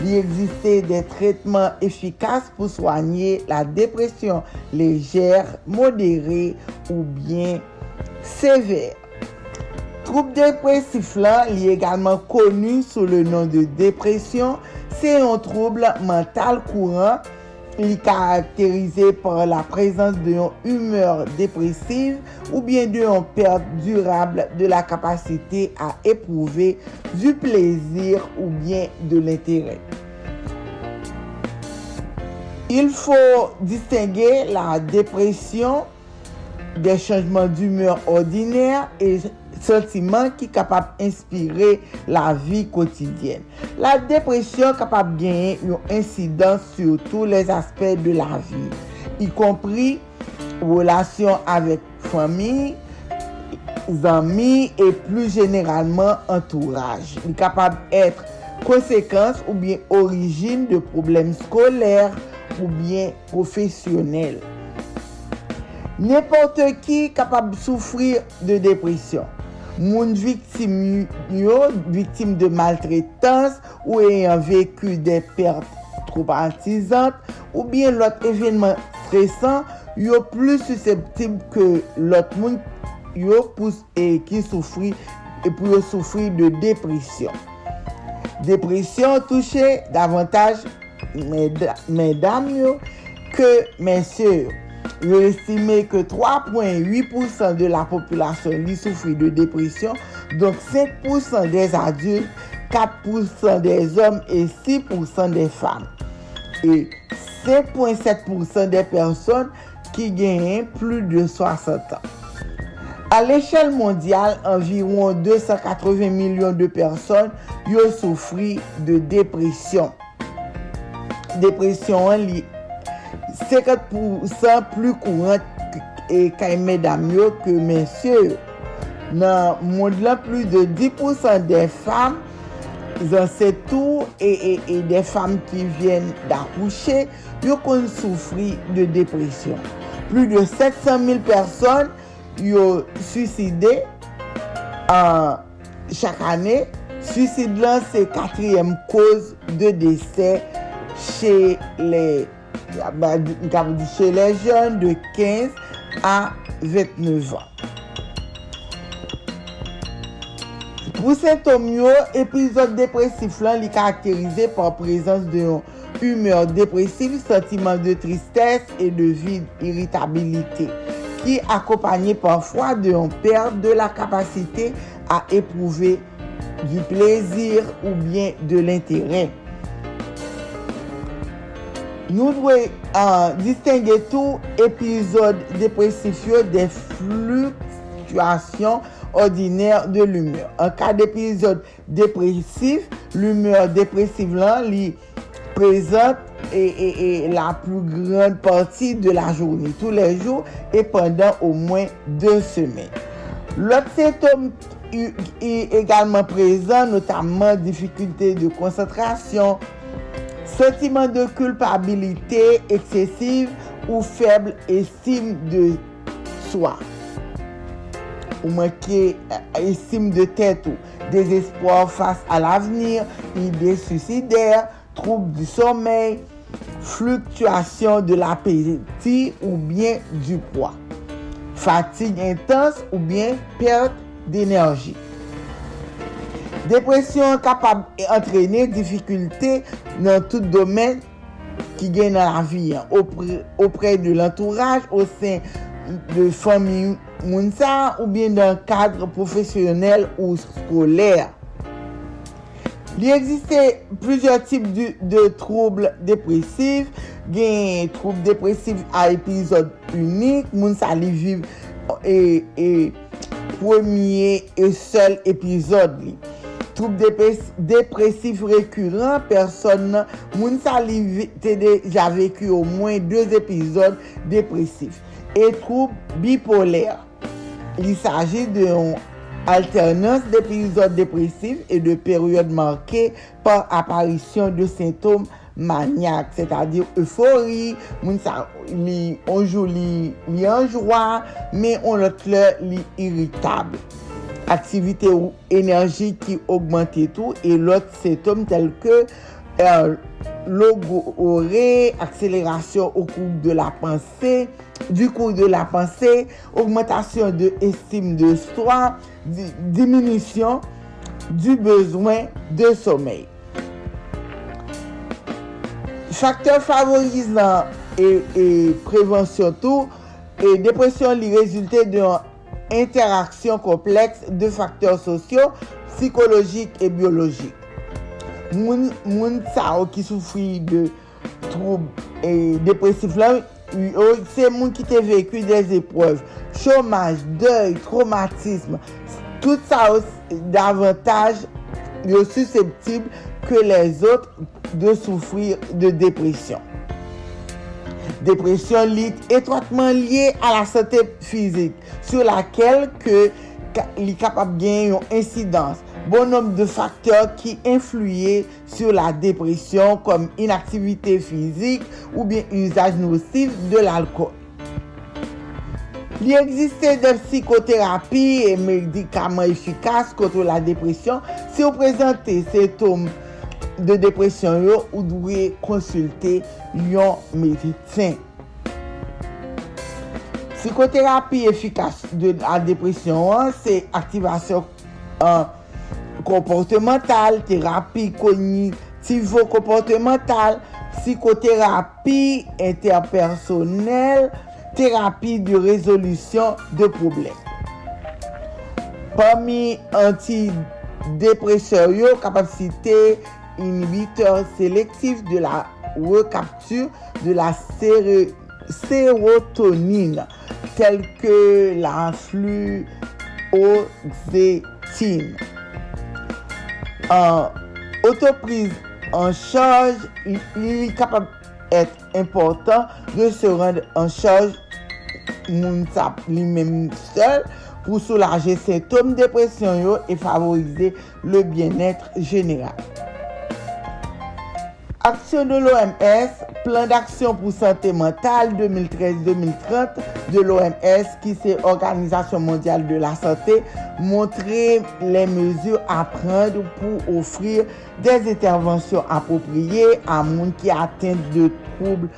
Il existe des traitements efficaces pour soigner la dépression légère, modérée ou bien sévère. Trouble dépressif là, est également connu sous le nom de dépression. C'est un trouble mental courant il est caractérisé par la présence d'une humeur dépressive ou bien d'une perte durable de la capacité à éprouver du plaisir ou bien de l'intérêt. Il faut distinguer la dépression des changements d'humeur ordinaires et sentiments qui sont capables d'inspirer la vie quotidienne. La dépression est capable de gagner une incidence sur tous les aspects de la vie, y compris relations avec famille, amis et plus généralement entourage. Il est capable d'être conséquence ou bien origine de problèmes scolaires ou bien professionnels. N'importe capable de souffrir de dépression. moun viktim yo, viktim de maltretans ou eyan veku de perte traumatisante ou bien lot evenman stresan yo plus susceptib ke lot moun yo pous e ki soufri e pou yo soufri de depresyon. Depresyon touche davantage medam yo ke mensyo yo. Yo estime ke 3.8% de la populasyon li soufri de depresyon, donk 5% des adult, 4% des om e 6% des fam. E 5.7% des person ki genyen plus de 60 an. A l'échelle mondiale, environ 280 milyon de person yo soufri de depresyon. Depresyon li 50% plu kourant e kay medam yo ke mensye yo. Nan moun lan plu de 10% de fam zan se tou e, e, e de fam ki vyen da kouche yo kon soufri de depresyon. Plu de 700.000 person yo suside uh, chak ane. Susid lan se katriyem koz de dese che le che le jen de 15 a 29 an. Pou sintom yo, epizod depresif lan li karakterize par prezans de yon humeur depresif, sentimen de tristesse et de vide irritabilite, ki akopanyen parfwa de yon perde de la kapasite a eprouve du plezir ou bien de l'interè. Nou dwe distingue tou epizod depresif yo de fluktuasyon ordinaire de l'humeur. En cas d'épisode dépressif, l'humeur dépressive lan li présente et, la plus grande partie de la journée, tous les jours et pendant au moins deux semaines. L'autre symptôme est également présent, notamment difficulté de concentration, sentiment de culpabilité excessive ou faible estime de soi ou manquer euh, estime de tête ou désespoir face à l'avenir, idées suicidaires, troubles du sommeil, fluctuation de l'appétit ou bien du poids, fatigue intense ou bien perte d'énergie. Depresyon kapab entrene difikulte nan tout domen ki gen nan la vi. Opre de l'entourage, o sen de fami moun sa ou bien nan kadre profesyonel ou skolèr. Li egziste plusieurs tip de, de trouble depresif. Gen trouble depresif a epizod unik. Moun sa li viv e, e premier e sel epizod li. Troupe depresif rekurant, person nan, moun sa li te deja veku au mwen 2 epizod depresif. E troupe bipoler. Li saje de yon alternans d'epizod depresif e de peryode manke par aparisyon de sintom manyak. Se ta dir eufori, moun sa li anjou li anjouan, men on lot le li irritable. aktivite ou enerji ki augmente tou e lot setom tel ke euh, logo ore, akselerasyon ou kou de la panse, du kou de la panse, augmentation de estime de soi, diminisyon du bezwen de somey. Faktor favorizan e prevensyon tou, e depresyon li rezulte de an interaksyon kompleks de faktor sosyo, psikologik e biologik. Moun, moun sa ou ki soufri de troub e depresif lan, se moun ki te veku des epreuve, chomaj, deuil, traumatisme, tout sa ou davantage yo susceptible ke les ot de soufri de depresyon. Depresyon lit etwatman liye a la sante fizik, sou lakel ke li kapap gen yon insidans. Bon nom de faktor ki influye sur la depresyon kom inaktivite fizik ou bien usaj nosif de l'alkol. Li egziste de psikoterapi e medikaman efikas kontre la depresyon se ou prezante setoum de depresyon yo ou dwe konsulte yon meditsen. Psikoterapi efikas de la depresyon an, se aktivasyon an komportemental, terapi kognitivo-komportemental, psikoterapi interpersonel, terapi de rezolusyon de problem. Pami anti-depresyon yo, kapasite inhibiteur sélectif de la recapture de la sérotonine, telle que la fluoxétine. En autoprise en charge, il est capable d'être important de se rendre en charge lui-même seul pour soulager symptômes dépression et favoriser le bien-être général. Aksyon de l'OMS, plan d'aksyon pou sante mental 2013-2030 de l'OMS ki se Organizasyon Mondial de la Santé montre les mesures à prendre pou offrir des interventions appropriées à moun ki atteinte de troubles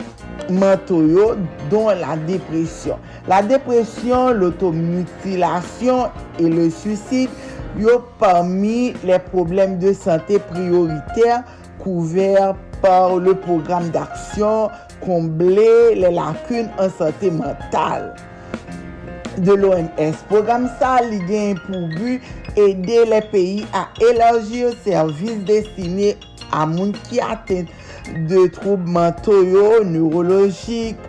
mentaux dont la dépression. La dépression, l'automutilation et le suicide yo parmi les problèmes de santé prioritaires couvert par le programme d'action combler les lacunes en santé mentale. De l'OMS, programme sa li gen pou bu ede le peyi a elanjir servis destine a moun ki aten de troub mentoyo, neurologik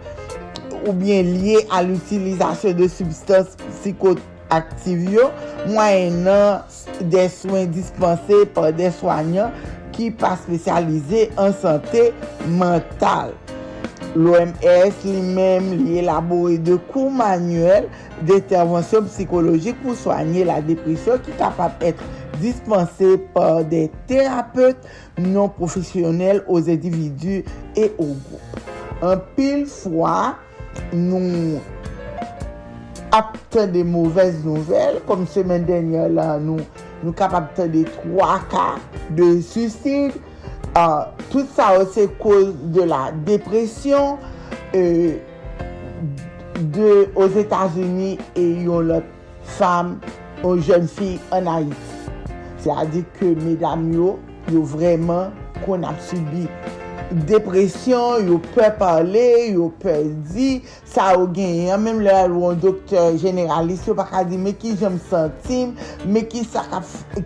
ou bien liye a l'utilizasyon de substans psikoaktivyo mwen nan de souen dispense par de soanyan ki pa spesyalize an sante mental. L'OMS li mèm li elabore de kou manuel d'intervensyon psikologik pou soanyer la depresyon ki kapap etre dispensé par des thérapeutes non professionnels aux individus et aux groupes. Un pile fois, nous apte des mauvaises nouvelles, comme semaine dernière là, nous nou kapap tande 3 ka de suicide, uh, tout sa ou se kouz de la depresyon, euh, de os Etats-Unis e yon lot fam, yon jen fi an Haiti. Se a di ke medam yo, yo vreman kon ap subi depresyon, yo pe pale, yo pe di, sa yo genyen, menm le alwon doktor generalist, yo baka di me ki jem sentim, me ki sa ka,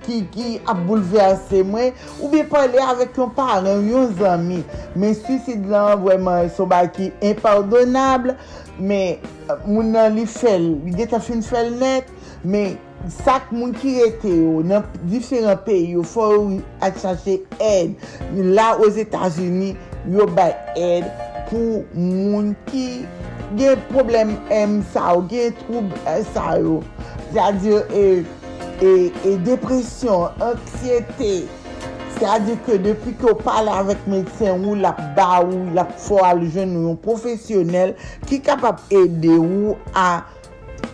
ki, ki ap bouleverse mwen, ou be pale avek yon paran, yon zami, men suicid lan vweman sou baki impardonable, men euh, moun nan li fel, li deta fin fel net, men sak moun ki rete yo nan diferent peyi yo fò yo a chache ed. La os Etats-Unis yo bay ed pou moun ki gen problem em sa ou, gen troub sa yo. Zade e, e, e depresyon, ansyete. Zade ke depi ki yo pale avèk medsen ou la ba ou la fò al jen ou yon profesyonel ki kapap ede ou a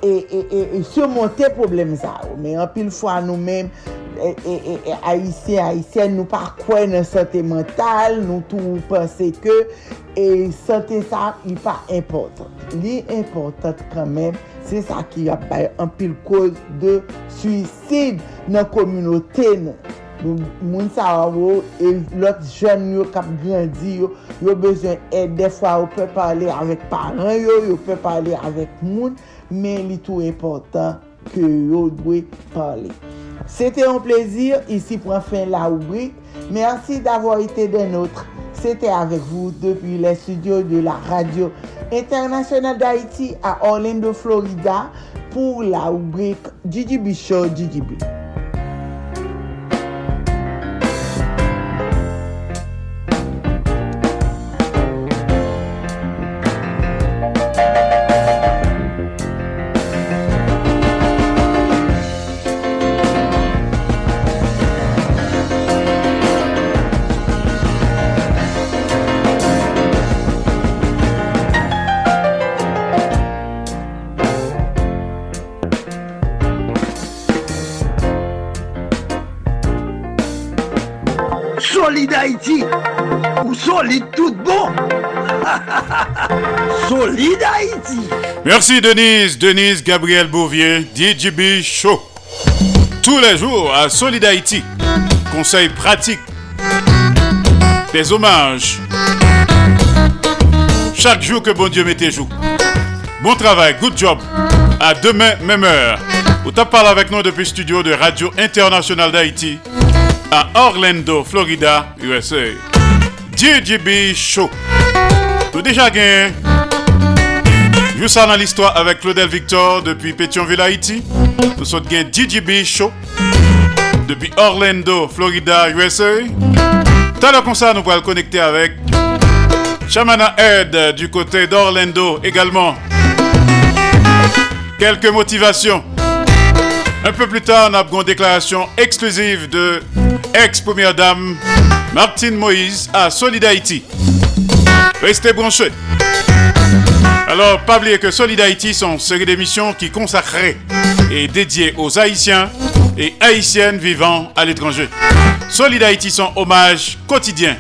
E, e, e, e surmonte problem sa ou. Men anpil fwa nou men, Haitien, Haitien nou pa kwen nan sante mental, nou tou pense ke, e sante sa li pa important. Li important kanmen, se sa ki apay anpil koz de suicid nan kominote nou. Moun sa wou, e lot jen yo kap grandi yo, yo bezwen e defwa yo pe pale avèk paran yo, yo pe pale avèk moun. Men li tou important ke yo dwe pale. C'était un plaisir, ici prend fin la rubrique. Merci d'avoir été des nôtres. C'était avec vous depuis les studios de la radio internationale d'Haïti à Orlando, Florida, pour la rubrique GGB Show GGB. Merci Denise, Denise Gabriel Bouvier, DJB Show. Tous les jours à Solid Haïti. Conseils pratiques. Des hommages. Chaque jour que bon Dieu mette jour. Bon travail, good job. À demain, même heure. Ou t'as parlé avec nous depuis le studio de Radio Internationale d'Haïti à Orlando, Florida, USA. DJB Show. Nous déjà gagné. Nous sommes dans l'histoire avec Claudel Victor depuis Pétionville, Haïti. Nous sommes gagné DJB Show depuis Orlando, Florida, USA. Tout à l'heure comme ça, nous pourrons connecter avec Shamana Ed du côté d'Orlando également. Quelques motivations Un peu plus tard, on a une déclaration exclusive de ex-première dame Martine Moïse à Solid Haïti. Restez branchés. Alors, pas oublier que Solid Haïti sont une série d'émissions qui consacrées et dédiées aux Haïtiens et Haïtiennes vivant à l'étranger. Solid Haïti sont hommage quotidien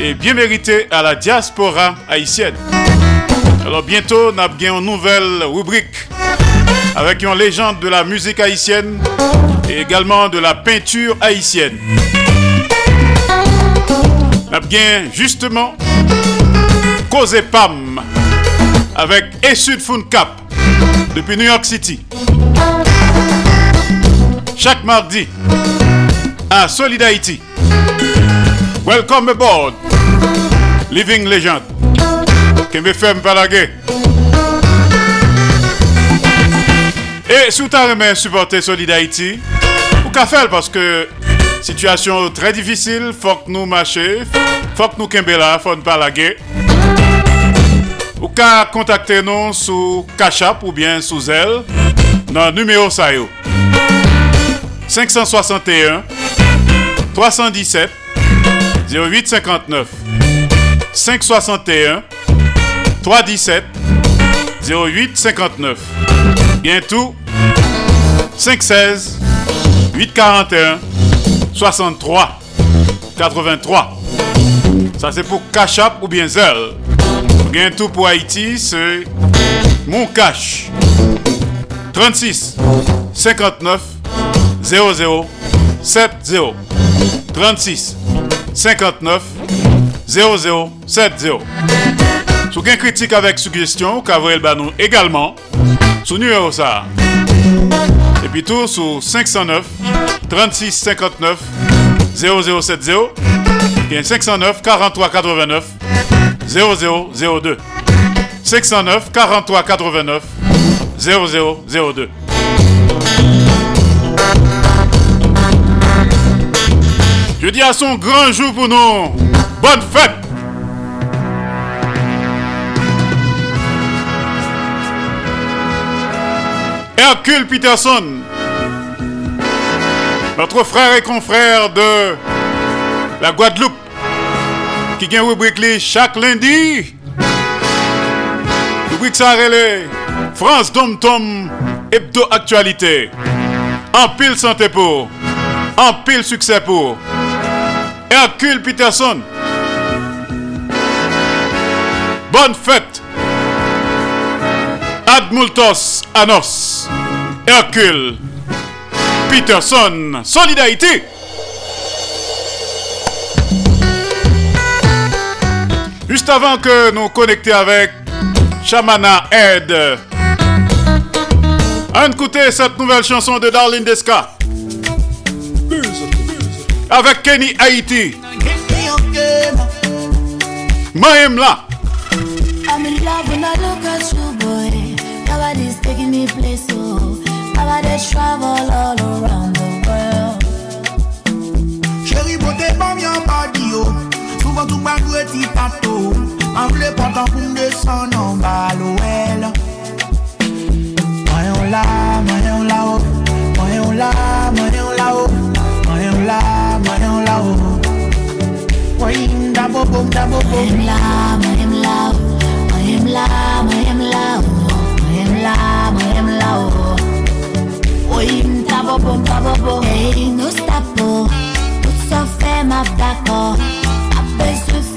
et bien mérité à la diaspora haïtienne. Alors bientôt, nous avons une nouvelle rubrique avec une légende de la musique haïtienne et également de la peinture haïtienne. Nous avons justement causé PAM avec Essud Cap depuis New York City. Chaque mardi à Solid Haïti. Welcome aboard, Living Legend. Kembe Femme Palagé. Et sous ta main supporter Solid Haïti, ou qu'à faire parce que situation très difficile, faut que nous marchions, faut que nous kembe là, faut nous parler. Ou qu'à contacter nous sous Cachap ou bien sous elle, dans le numéro ça 561 317 0859 561 317 0859 Bientôt 516 841 63 83 Ça c'est pour Cachap ou bien Zelle. Bientôt pour Haïti c'est Mon Cash 36 59 00 70 36 59 00 70 Sous gain critique avec suggestion, Cavrel Banou également sous numéro ça. Et puis tout sous 509 36 59 0070 et 509 43 89 0002 509 43 89 0002 Je dis à son grand jour pour nous. Bonne fête. Hercule Peterson, notre frère et confrère de la Guadeloupe, qui vient rubrique chaque lundi. Rubrique ça France Dom Tom Hebdo Actualité. En pile santé pour, en pile succès pour. Hercule Peterson. Bonne fête. Admultos Anos. Hercule Peterson. Solidarité. Juste avant que nous connections avec Shamana Ed, on écouter cette nouvelle chanson de Darlene Desca avec Kenny Haiti. Mahem là. I'm in love when I look at you, boy. Nobody's taking me place. Nobody's travel all around Souvent, tout bas, petit tato. En vle, pendant qu'on descend en bas, l'OL. Moyen là, moyen là-haut. Moyen là, moyen là-haut. Moyen là, moyen là-haut. Moyen d'abo, boum, d'abo, boum. Moyen là, moyen là, moyen là, moyen là, moyen là, moyen là, Moyen d'abo, boum, d'abo, boum. Hey, nous stop, tout ça fait ma d'accord.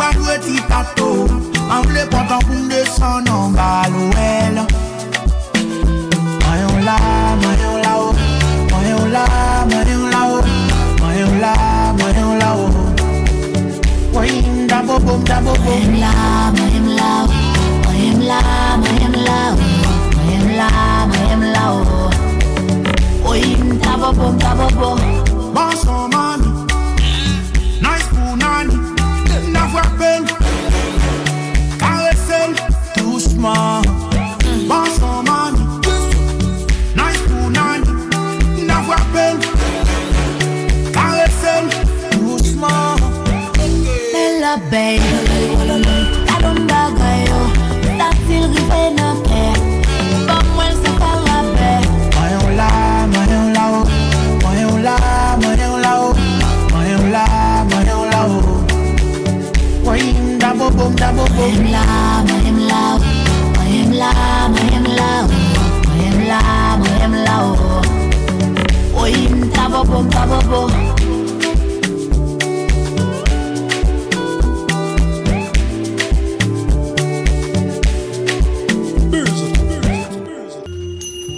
mba dwe ti tato An vle pou mde san Mayon la, mayon la o. Mayon la, mayon la o. Mayon la, mayon la o. Woyin da bo bo da bo bo. Mayon la, mayon la o. Mayon la, mayon la o. Mayon la, mayon la o. Woyin da bo bo da bo bo.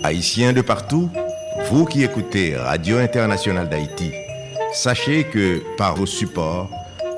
Haïtiens de partout, vous qui écoutez Radio Internationale d'Haïti, sachez que par vos supports,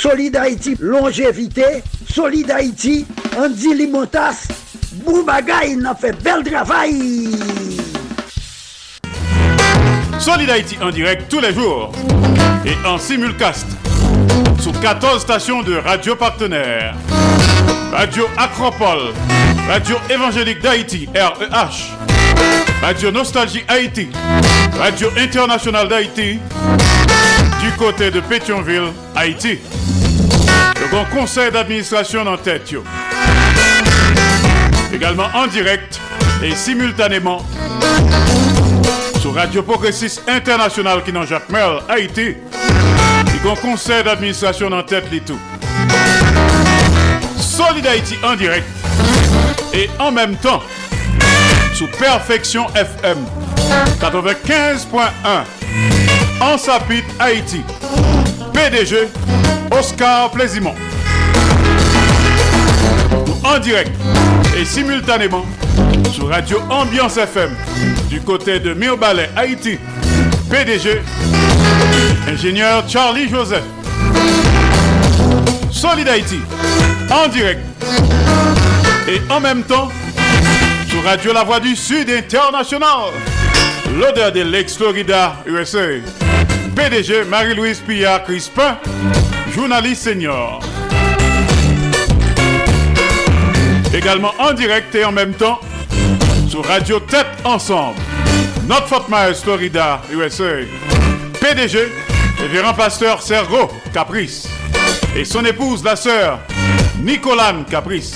Solid Haïti, longévité. Solid Haïti, Andy Limotas. Boubagaï, n'a fait bel travail. Solid Haïti en direct tous les jours et en simulcast sur 14 stations de radio partenaires. Radio Acropole, Radio Évangélique d'Haïti, REH, Radio Nostalgie Haïti, Radio Internationale d'Haïti, du côté de Pétionville, Haïti. Grand conseil d'administration en tête. Également en direct et simultanément sur Radio Progressiste International qui dans Jacques Merle, Haïti. Le grand conseil d'administration en tête les tout. Solid Haïti en direct et en même temps sous Perfection FM 95.1 en Sapit Haïti. PDG Oscar Plaisimont. En direct et simultanément sur Radio Ambiance FM du côté de Mirbalet Haïti. PDG ingénieur Charlie Joseph. Solid Haïti en direct et en même temps sur Radio La Voix du Sud International. L'odeur de l'ex-Florida USA. PDG Marie-Louise Pillard Crispin, journaliste senior. Également en direct et en même temps sur Radio Tête Ensemble. Notre Fort Myers, Florida, USA. PDG, révérend pasteur Sergo Caprice. Et son épouse, la sœur Nicolane Caprice.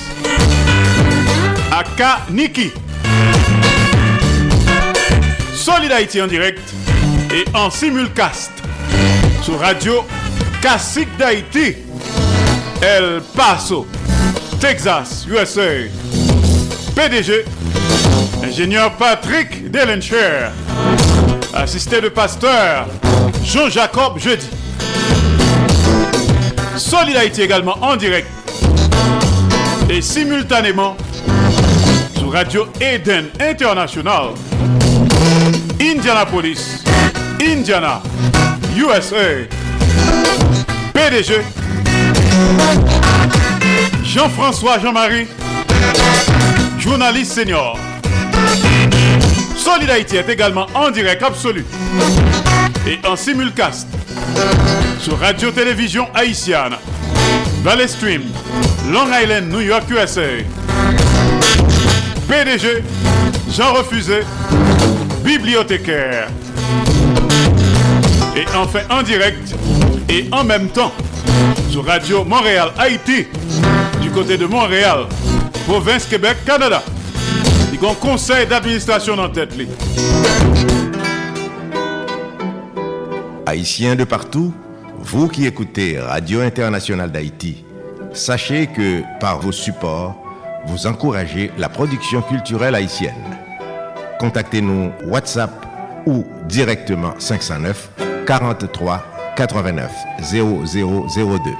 Aka Niki. Solid Haïti en direct et en simulcast sur Radio Classique d'Haïti. El Paso, Texas, USA. PDG, ingénieur Patrick Delencher. Assisté de pasteur Jean-Jacob Jeudi. Solid Haïti également en direct et simultanément sur Radio Eden International, Indianapolis, Indiana, USA. PDG Jean-François Jean-Marie, journaliste senior. Solid Haïti est également en direct absolu et en simulcast sur Radio-Télévision Haïtienne, Valley Stream, Long Island, New York, USA. PDG, Jean Refusé, bibliothécaire. Et enfin en direct et en même temps sur Radio Montréal, Haïti, du côté de Montréal, province Québec, Canada. Il y a un conseil d'administration en tête. Haïtiens de partout, vous qui écoutez Radio Internationale d'Haïti, sachez que par vos supports, vous encouragez la production culturelle haïtienne. Contactez-nous WhatsApp ou directement 509 43 89 0002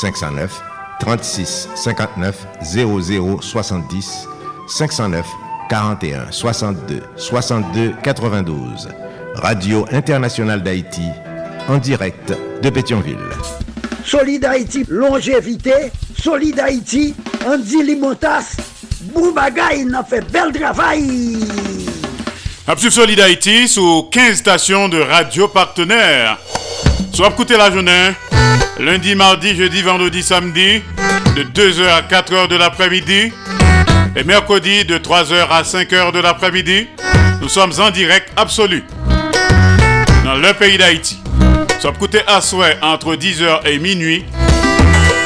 509 36 59 00 70 509 41 62 62 92 Radio Internationale d'Haïti en direct de Pétionville. Solid Haïti, longévité. Solid Haïti, Andy Limotas. Boubagaï, n'a fait bel travail. Absolue Solid Haïti sous 15 stations de radio partenaires. Soit écouter la journée, lundi, mardi, jeudi, vendredi, samedi, de 2h à 4h de l'après-midi, et mercredi de 3h à 5h de l'après-midi. Nous sommes en direct absolu dans le pays d'Haïti. Peut coûter à souhait entre 10h et minuit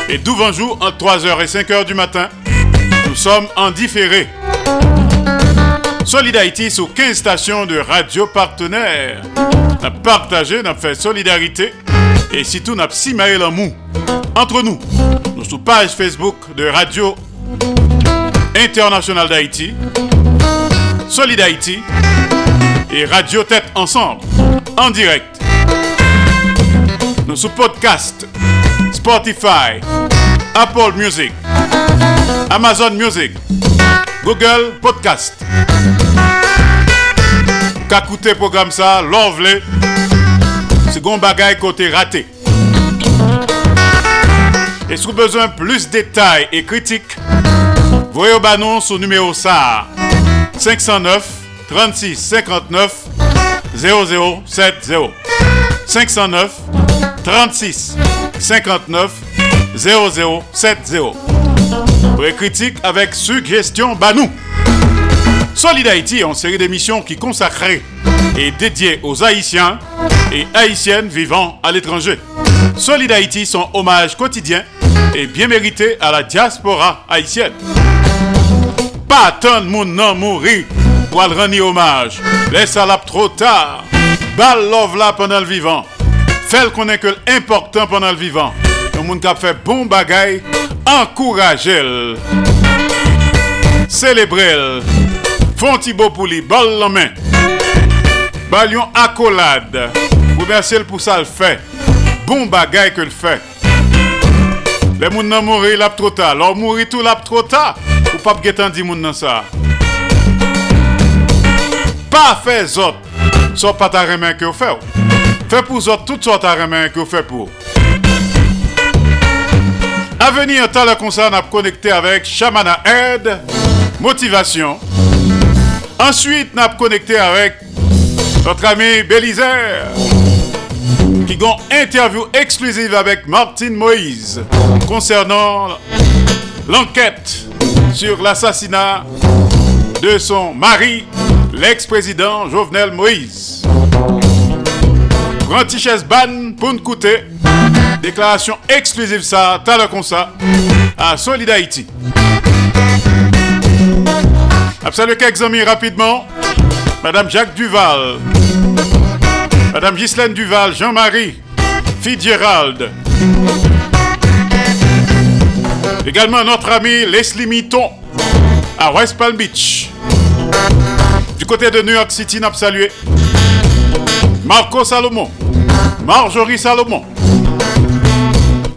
et jour entre 3h et 5h du matin. Nous sommes en différé. Solid Haïti sur 15 stations de radio partenaires. On a partagé, on a fait solidarité et surtout on a simaé l'amour entre nous. Nous sur page Facebook de Radio Internationale d'Haïti, Solid Haïti et Radio Tête Ensemble en direct. Nous sous podcast, Spotify, Apple Music, Amazon Music, Google Podcast. Qu'à programme ça, l'envelé, bon bagaille côté raté. Et si vous avez besoin de plus de détails et critiques, voyez au banon sur numéro ça 509 36 59 0070 509 36 59 0070 Pour les critiques avec suggestion Banou. Solid Haïti une série d'émissions qui consacrée et dédiée aux Haïtiens et Haïtiennes vivant à l'étranger. Solid Haïti, son hommage quotidien et bien mérité à la diaspora haïtienne. Pas tant de monde non mourir pour rendre hommage. Laisse à la trop tard. Bal love là pendant le vivant. Fais qu'on est que l'important pendant le vivant. Le monde qui a fait bon bagaille, encouragez-le. Célébrez-le. Font beau pour lui, balle la main. Balion accolade. Remerciez pour ça le fait. Bon bagaille que le fait. Les gens n'ont mouru là trop tard. Leur mourir tout là trop tard. Ou pas guetan dit moun nan ça. Pas fait autres. Soit pas ta remen que vous faites. Fait pour autres toutes sortes de remen que vous faites pour. À venir, tant le concert, on a connecté avec Shamana Aid, Motivation. Ensuite, a connecté avec notre ami Bélisaire, qui a une interview exclusive avec Martine Moïse concernant l'enquête sur l'assassinat de son mari, l'ex-président Jovenel Moïse. Grand Tichès Ban pour nous. Déclaration exclusive ça, t'as le ça, à Solid Haïti. Absolument quelques rapidement. Madame Jacques Duval. Madame Ghislaine Duval, Jean-Marie, Fitzgerald. Également notre ami Leslie Mitton à West Palm Beach. Du côté de New York City, n'a Marco Salomon, Marjorie Salomon,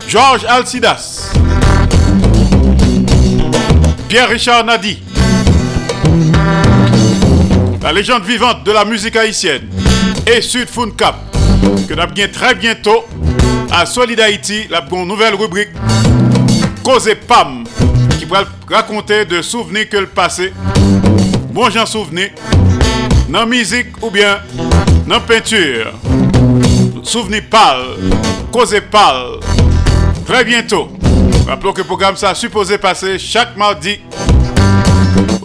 Georges Alcidas, Pierre-Richard Nadi, la légende vivante de la musique haïtienne et Sud Cap, que nous très bientôt à Solid Haïti, la nouvelle rubrique Cause Pam, qui va raconter de souvenirs que le passé, bon j'en souvenir, dans musique ou bien dans peinture. Souvenir pâle, cause pâle. Très bientôt. Rappelons que le programme ça supposé passer chaque mardi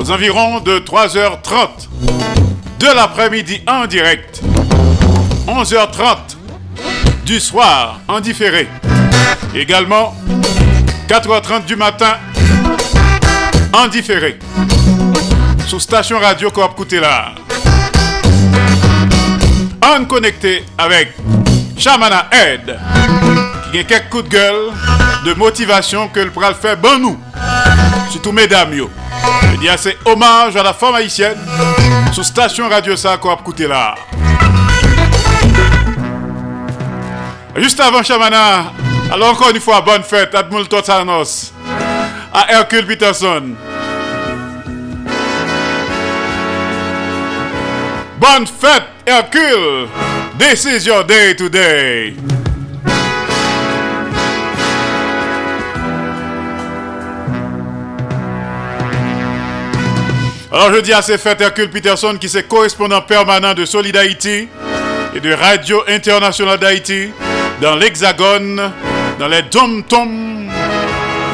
aux environs de 3h30 de l'après-midi en direct. 11h30 du soir en différé. Également 4h30 du matin en différé. Sous station radio Coop Koutela. En connecté avec Shamana Ed qui a quelques coups de gueule de motivation que le pral fait bon nous. Surtout mesdames yo. Je dis assez hommage à la femme haïtienne sous station radio ça Coop Koutela. Juste avant Shamana, alors encore une fois, bonne fête à Dmoul à Hercule Peterson. Bonne fête, Hercule! This is your day today. Alors je dis à ces fêtes Hercule Peterson qui est correspondant permanent de Solid Haïti et de Radio Internationale d'Haïti dans l'Hexagone, dans les dom-tom.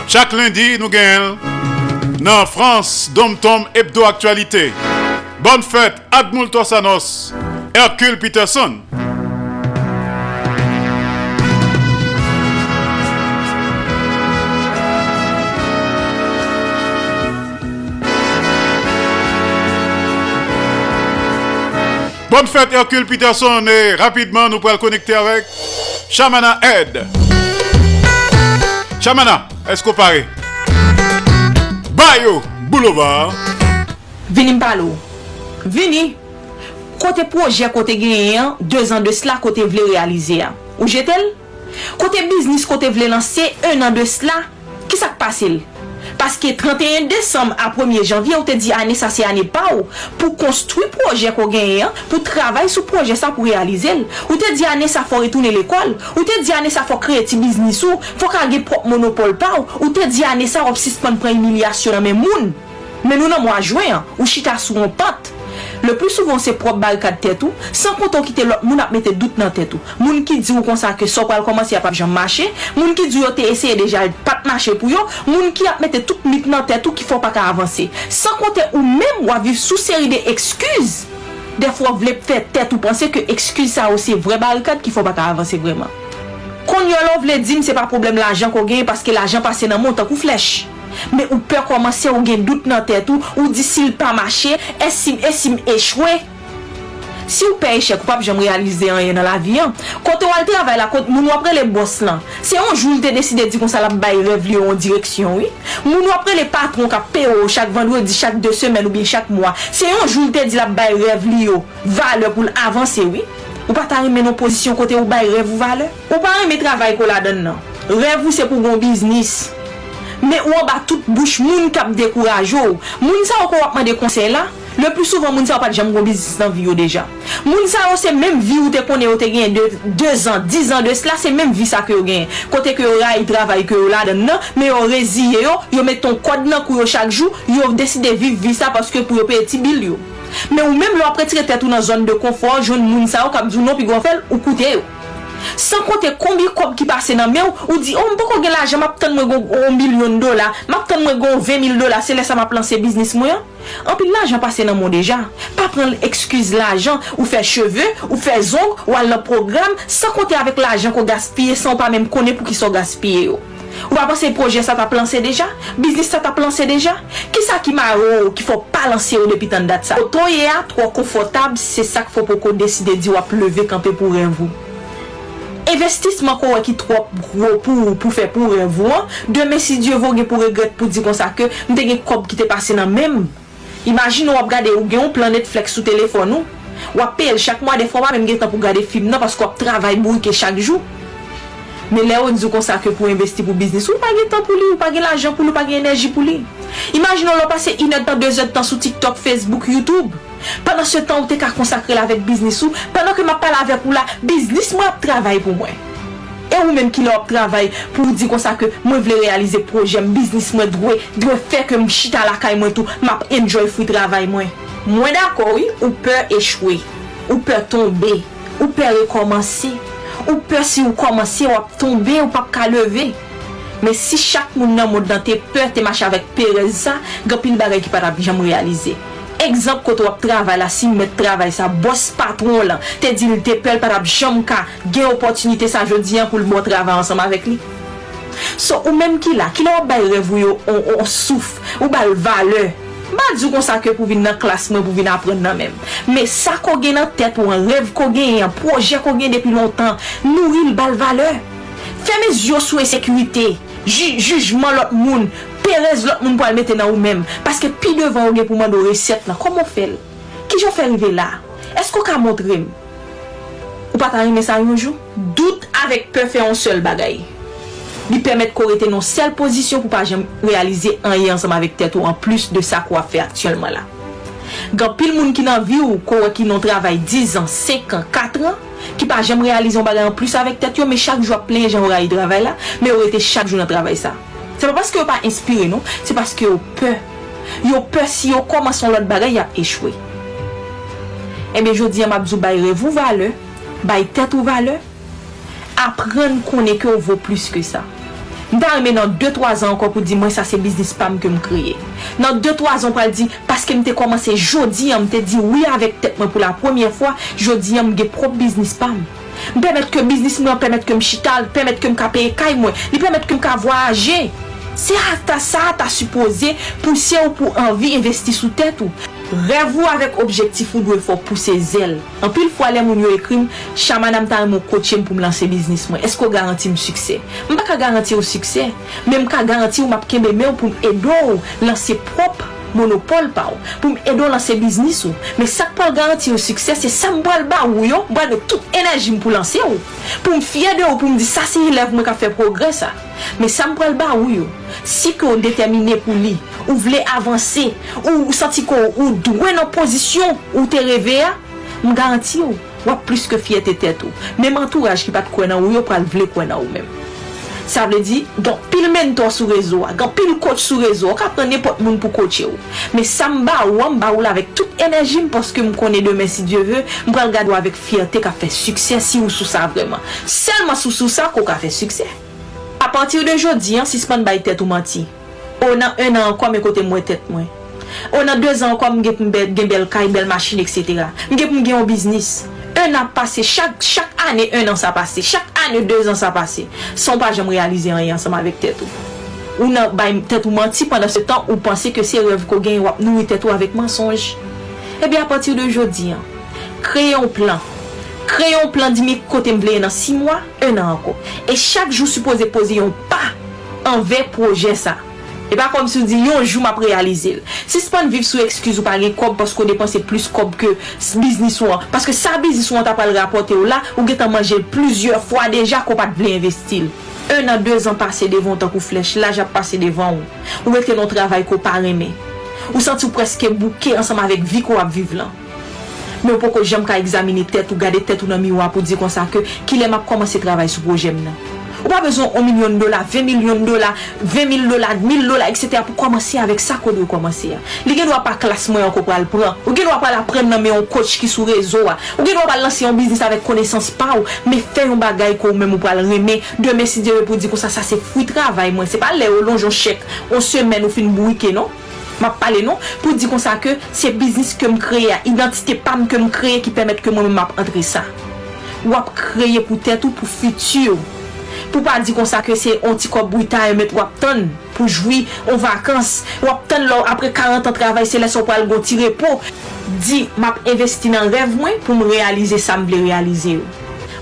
Chaque lundi, nous gagnons dans France Dom Tom Hebdo Actualité. Bonne fête, Admulto Sanos, Hercule Peterson. Bonne fête Hercule Peterson et rapidement nous pourrons le connecter avec Chamana Ed. Chamana, est-ce qu'on paraît Bayo Boulevard. Vini m'palo. Vini. Côté projet, côté gagnant, deux ans de cela, côté voulait réaliser. Où j'étais Côté business, côté voulait lancer, un an de cela, qui s'est passé Paske 31 Desem a 1 Janvye ou te di ane sa se ane pa ou pou konstruy proje ko genyen, pou travay sou proje sa pou realize l. Ou te di ane sa fò retoune l ekol, ou te di ane sa fò kreye ti biznis ou, fò kage prop monopol pa ou, ou te di ane sa wop sispan pre emilyasyon nan men moun. Men nou nan mwa jwen, ou chita sou an pat. Le plus souvent se prop barikad tèt ou, san konton ki te lò, moun ap mette dout nan tèt ou. Moun ki di ou konsa ke so pral komanse ap ap jan mache, moun ki di ou te eseye deja pat mache pou yo, moun ki ap mette tout mit nan tèt ou ki fò pa ka avanse. San konten ou mèm waviv sou seri de ekskuz, defo vle fè tèt ou pense ke ekskuz sa ou se vre barikad ki fò pa ka avanse vreman. kon yo lo vle di mse pa problem la l'ajan ko gen, paske la l'ajan pase nan montan kou flech. Me ou pe komanse ou gen dout nan tèt ou, ou di sil pa mache, esim esim echwe. Si ou pe eche koupap, jom realize an yon nan la vi an. Kote ou al travay la kote, moun wapre le bos lan. Se yon joul te deside di kon sa la bay rev li yon direksyon, oui. Moun wapre le patron ka pe ou chak vendredi, chak de semen ou bin chak mwa. Se yon joul te di la bay rev li yo, vale pou l'avanse, oui. Ou pa ta reme nou posisyon kote ou bay rev ou vale? Ou pa reme travay ko la den nan? Rev ou se pou goun biznis. Me ou an ba tout bouch moun kap dekouraj ou. Moun sa ou kon wapman de konsey la? Le plus souvan moun sa ou pat jam goun biznis nan vi ou deja. Moun sa ou se menm vi ou te konen ou te gen 2 an, 10 an de sla, se menm vi sa ke ou gen. Kote ke ou ray travay ke ou la den nan, me ou reziye yo, yo met ton kod nan kou yo chak jou, yo deside viv vi sa paske pou yo pe eti bil yo. Men ou menm yo apre tire tèt ou nan zon de konfor, joun moun sa ou kap zounon pi gwen fel ou koute yo. San konte kombi kop ki pase nan men ou, ou di, oh, mpoko gen la ajan map ten mwen gon 1 milyon dola, map ten mwen gon 20 mil dola, se lè sa map lanse biznis mwen. Anpil la ajan pase nan moun deja. Pa pren l'ekskuse la ajan, ou fe cheve, ou fe zong, ou al nan program, san konte avèk la ajan ko gaspye, san ou pa menm kone pou ki so gaspye yo. Ou pa panse proje sa ta planse deja? Biznis sa ta planse deja? Ki sa ki ma ou ki fò palanse ou depi tan dat sa? O to ye a, tro konfotab, se sa ki fo pou kon deside di wap leve kampe pou renvou. Investisman kon wè ki tro pou, pou fè pou renvou an, demè si Diyo vò gen pou regret pou di kon sa ke, mte gen kob ki te pase nan mèm. Imagin wap gade ou gen ou plan Netflix sou telefon nou, wap pel chak mwa defon wap mèm gen tan pou gade film nan pask wap travay mou ke chak jou. Men le ou nizou konsa ke pou investi pou biznis, ou pa gen tan pou li, ou pa gen l'ajan pou li, ou pa gen enerji pou li. Imaginon lò pase inèd tan 2 tan sou TikTok, Facebook, Youtube. Pendan se tan ou te ka konsakre la vek biznis ou, pendan ke ma pala vek ou la, biznis mwen ap travay pou mwen. E ou menm ki lò ap travay pou di konsakre mwen vle realize projem, biznis mwen dwe, dwe fe ke m chita la kay mwen tou, map enjoy fwi travay mwen. Mwen da kori, ou pe echwe, ou pe tombe, ou pe rekomansi. Ou pe si ou komanse, ou ap tombe, ou pap ka leve. Men si chak moun nan moun dan te pe, te mache avèk pereza, gopil bare ki pat jam realize. Ekzamp koto wap travay la, si mwen travay sa, bos patron lan, te di li te pel pat jom ka, gen opotunite sa jodi an pou l mwen bon travay ansam avèk li. So ou menm ki la, ki la wap bay revou yo, on, on souf, ou bay l vale, Ma djou kon sa ke pou vin nan klas mwen pou vin apren nan men. Me sa ko gen nan tet ou an rev ko gen, an proje ko gen depi lontan, nou il bal vale. Feme zyo sou esekurite, ju, jujman lot moun, perez lot moun pou al mette nan ou men. Paske pi devan ou gen pou man do reset nan, komon fel? Ki jo fel ve la? Esko ka montre m? Ou pata rime sa yon jou? Dout avek pe fe yon sol bagay. li permette ko rete non sel pozisyon pou pa jem realize an ye ansam avik tet ou an plus de sa kwa fe aktuelman la. Gan pil moun ki nan vi ou ko ki non travay 10 an, 5 an, 4 an, ki pa jem realize an bagay an plus avik tet yo, me chak jou ap plen jen ou rayi travay la, me ou rete chak jou nan travay sa. Se pa paske yo pa inspire nou, se paske yo pe. Yo pe si yo koman son lot bagay ya echwe. Ebe jodi an mabzou bay revou vale, bay tet ou vale, apren konen ke ou vo plus ke sa. Mda reme nan 2-3 an kon pou di mwen sa se biznis pam ke m kriye. Nan 2-3 an pal di, paske m te komanse jodi an, m te di oui avèk tek mwen pou la pwemye fwa, jodi an m ge prop biznis pam. M pèmèt ke biznis mwen, pèmèt ke m chital, pèmèt ke m ka peye kay mwen, li pèmèt ke m ka voyaje. Se hata sa, ta suppose, pou se ou pou anvi investi sou tèt ou. Revou avèk objektif ou dwe fò pou se zèl. An pil fwa lè moun yo ekrim, chaman am tan moun kòtche m pou m lanse biznis mwen. Esko garanti m suksè? M pa ka garanti ou suksè. Men m ka garanti ou map kembe mè ou pou m edo ou lanse prop. monopole pa ou, pou m edo lanse biznis ou. Me sak pal garanti ou sukses, se sa m bal ba ou yo, bal de tout enerji m pou lanse ou. Pou m fye de ou, pou m di sa se yi lev m ka fe progre sa. Me sa m bal ba ou yo, si ki ou determine pou li, ou vle avanse, ou santi ko ou dwen an pozisyon ou te reve a, m garanti ou, wap plus ke fye te tet ou. Mem entourage ki pat kwen an ou yo pral vle kwen an ou mem. Sa vle di, gan pil mentor sou rezo a, gan pil coach sou rezo a, kap nan nepot moun pou kote yo. Me sa mba ou an, mba ou la vek tout enerji m poske m konen demen si Diyo ve, m pral gado avek fierté ka fe suksè si ou sou sa vreman. Selman sou sou sa ko ka fe suksè. A patir de jodi, an, si span bay tèt ou manti. O nan un an kwa me kote mwen tèt mwen. O nan 2 an kwa m gen bel kay, bel machin, etc. M gen m gen yon biznis. Un an pase, chak, chak ane un an sa pase, chak ane deux an sa pase. Son pa jem realize an yon sama vek tetou. Ou nan bay tetou manti pandan se tan ou panse ke se rev ko gen wap nou tetou avek mensonj. Ebi apatir de jodi an, kreyon plan. Kreyon plan di mi kote mble nan 6 mwa, 1 an anko. E chak jou suppose pose yon pa anve proje sa. E pa kom sou di yon jou m ap realize l. Si span viv sou ekskuse ou pa gen kob pasko depanse plus kob ke biznis ou an. Paske sa biznis ou an ta pal rapote ou la, ou gen ta manje plusieurs fwa deja ko pat vle investil. Un an, deux an pase devon tan kou flech, la jap pase devon ou. Ou mette non travay ko pareme. Ou santi ou preske bouke ansam avek vi ko ap viv lan. Men ou poko jem ka examine tet ou gade tet ou nan mi ou ou di kon sa ke ki lem ap komanse travay sou pou jem nan. Ou pa bezon 1 milyon dola, 20 milyon dola, 20 mil dola, 1000 dola, etc. pou komanse avèk sa kou de komanse ya. Li gen wap pa klas mwen an ko pral pran. Ou gen wap pa la pren nan men yon coach ki sou rezo wa. Ou gen wap pa lanse yon biznis avèk konesans pa ou. Me fè yon bagay kou mè mou pral remè. Demè si dire pou di kon sa, sa se fwi travay mwen. Se pa le ou lonjon chèk, ou semen ou fin bouike non. m'a pale non pou di kon sa ke se biznis ke m kreye, identite pam ke m kreye ki permettent ke moi-même entre sa. Wap kreye pou tèt ou pou futur pou pa di konsa ke se on ti kop bouy e met wap ton pou jwi, ou vakans, wap ton lor apre 40 an travay se leso pal go ti repo, di map investi nan rev mwen pou m realize sa m ble realize yo.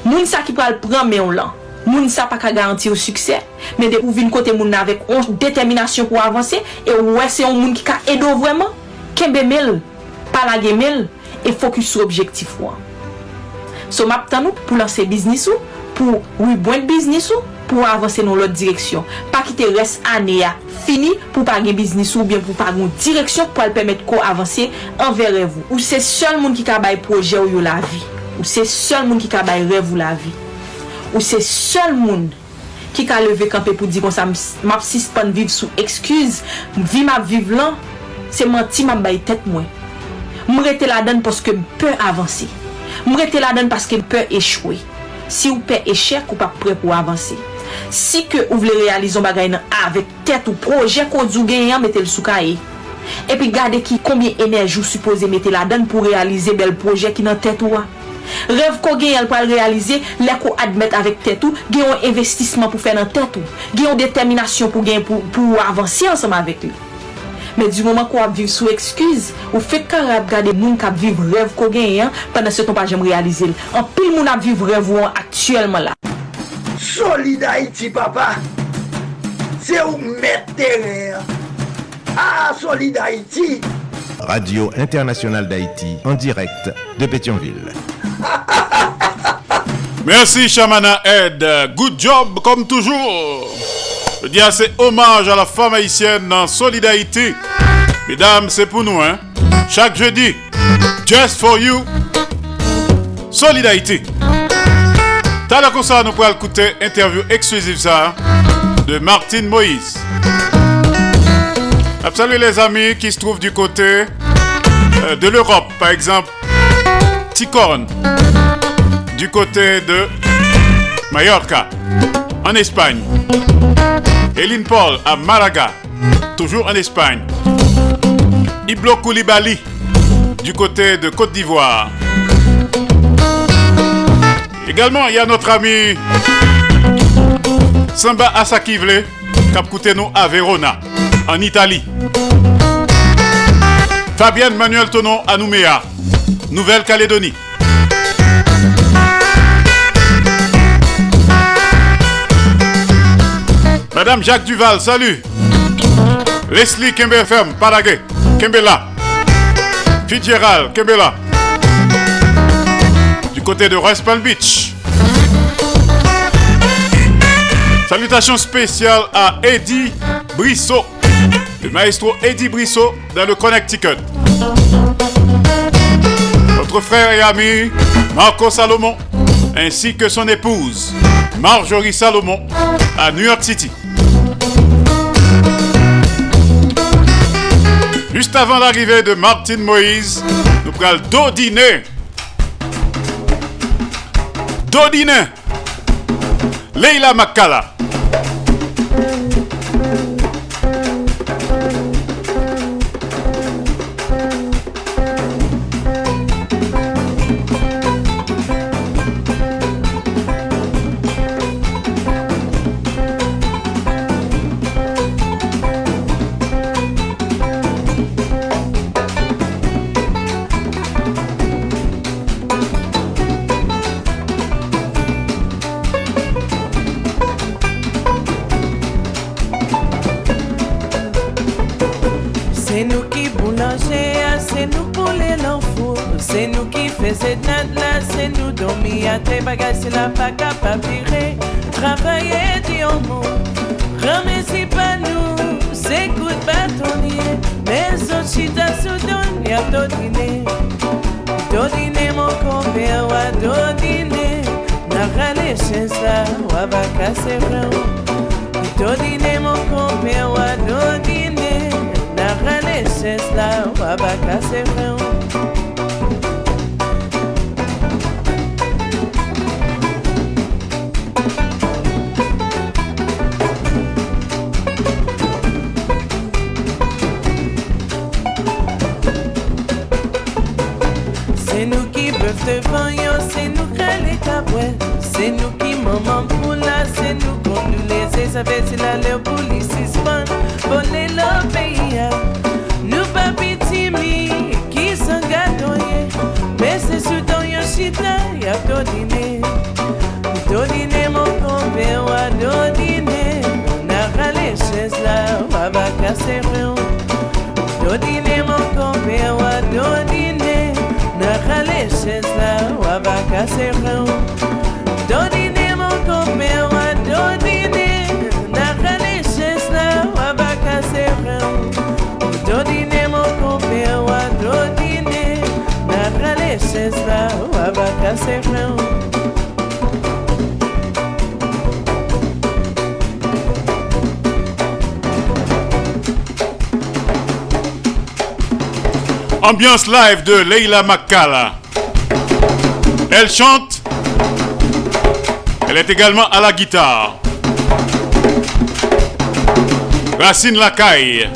Moun sa ki pral pran men on lan, moun sa pa ka garanti ou suksè, men de ou vin kote moun avek on determinasyon pou avanse, e wè se yon moun ki ka edo vwèman, kembe mel, palage mel, e fokus sou objektif wan So map tan nou pou lanse biznis ou, pou wibwen biznis ou, pou avanse nou lot direksyon. Pa ki te res ane ya fini pou pa gen biznis ou bien pou pa gen direksyon pou al pemet ko avanse anverre vous. Ou se sol moun ki ka bay proje ou yo la vi. Ou se sol moun ki ka bay rev ou la vi. Ou se sol moun ki ka leve kampe pou di kon sa map sispan viv sou ekskuz, vi map viv lan, se manti map bay tet mwen. Mwen rete la den poske mpe avanse. Mwen rete la den paske mpe echwe. Si ou pe echec ou pa pre pou avanse. Si ke ou vle realizon bagay nan avek tet ou proje kondzou genyan metel sou ka e. Epi gade ki kombien enerji ou suppose metel la den pou realize bel proje ki nan tet ou a. Rev ko genyan pou al realize, lè ko admet avek tet ou, genyon investisman pou fe nan tet ou. Genyon determinasyon pou gen pou, pou avansi ansama avek li. Men di mouman kou ap viv sou ekskuz, ou fek kan ap gade moun kap viv rev kou gen yon, pandan se ton pa jem realize l. An pil moun ap viv rev ou an aktuelman la. Solid Haïti, papa. Se ou mette terre. Ah, Solid Haïti. Radio Internationale d'Haïti, en direct de Pétionville. *laughs* Merci Chamana Ed. Good job comme toujours. Je dis assez hommage à la femme haïtienne dans Solidarité. Mesdames, c'est pour nous, hein. Chaque jeudi, Just for You, Solidarité. T'as la ça, nous pourrons écouter interview exclusive ça de Martine Moïse. Salut les amis qui se trouvent du côté euh, de l'Europe, par exemple, Ticorne, du côté de Mallorca, en Espagne. Eline Paul à Malaga, toujours en Espagne. Iblo Koulibaly du côté de Côte d'Ivoire. Également, il y a notre ami Samba Asakivle, Capcouteno à Verona, en Italie. Fabienne Manuel Tonon à Nouméa, Nouvelle-Calédonie. Madame Jacques Duval, salut. Leslie Kembe FM, Paraguay, Kembela. Fitzgerald, Kembela. Du côté de West Palm Beach. Salutations spéciales à Eddie Brissot, le maestro Eddie Brissot dans le Connecticut. Notre frère et ami Marco Salomon, ainsi que son épouse Marjorie Salomon à New York City. Juste avant l'arrivée de Martine Moïse, nous prenons Dodiné. Dodiné. Leila Makala. Ça, wa va casser vraiment. Tout va casser rien To dîner mon compère, wa do dîner Na râlé chez la, wa va casser rien Do dîner mon compère, wa do dîner Na râlé chez la, wa va casser rien Do dîner mon compère, Ambiance live de Leila Makala. Elle chante. Elle est également à la guitare. Racine Lacaille.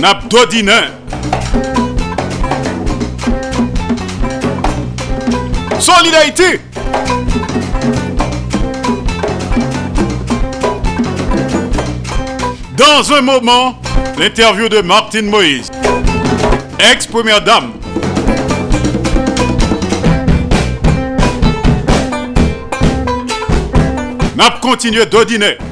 Nabdodinin. Solidarité. Dans un moment, l'interview de Martine Moïse, ex-première dame. N'a continué d'ordiner. Na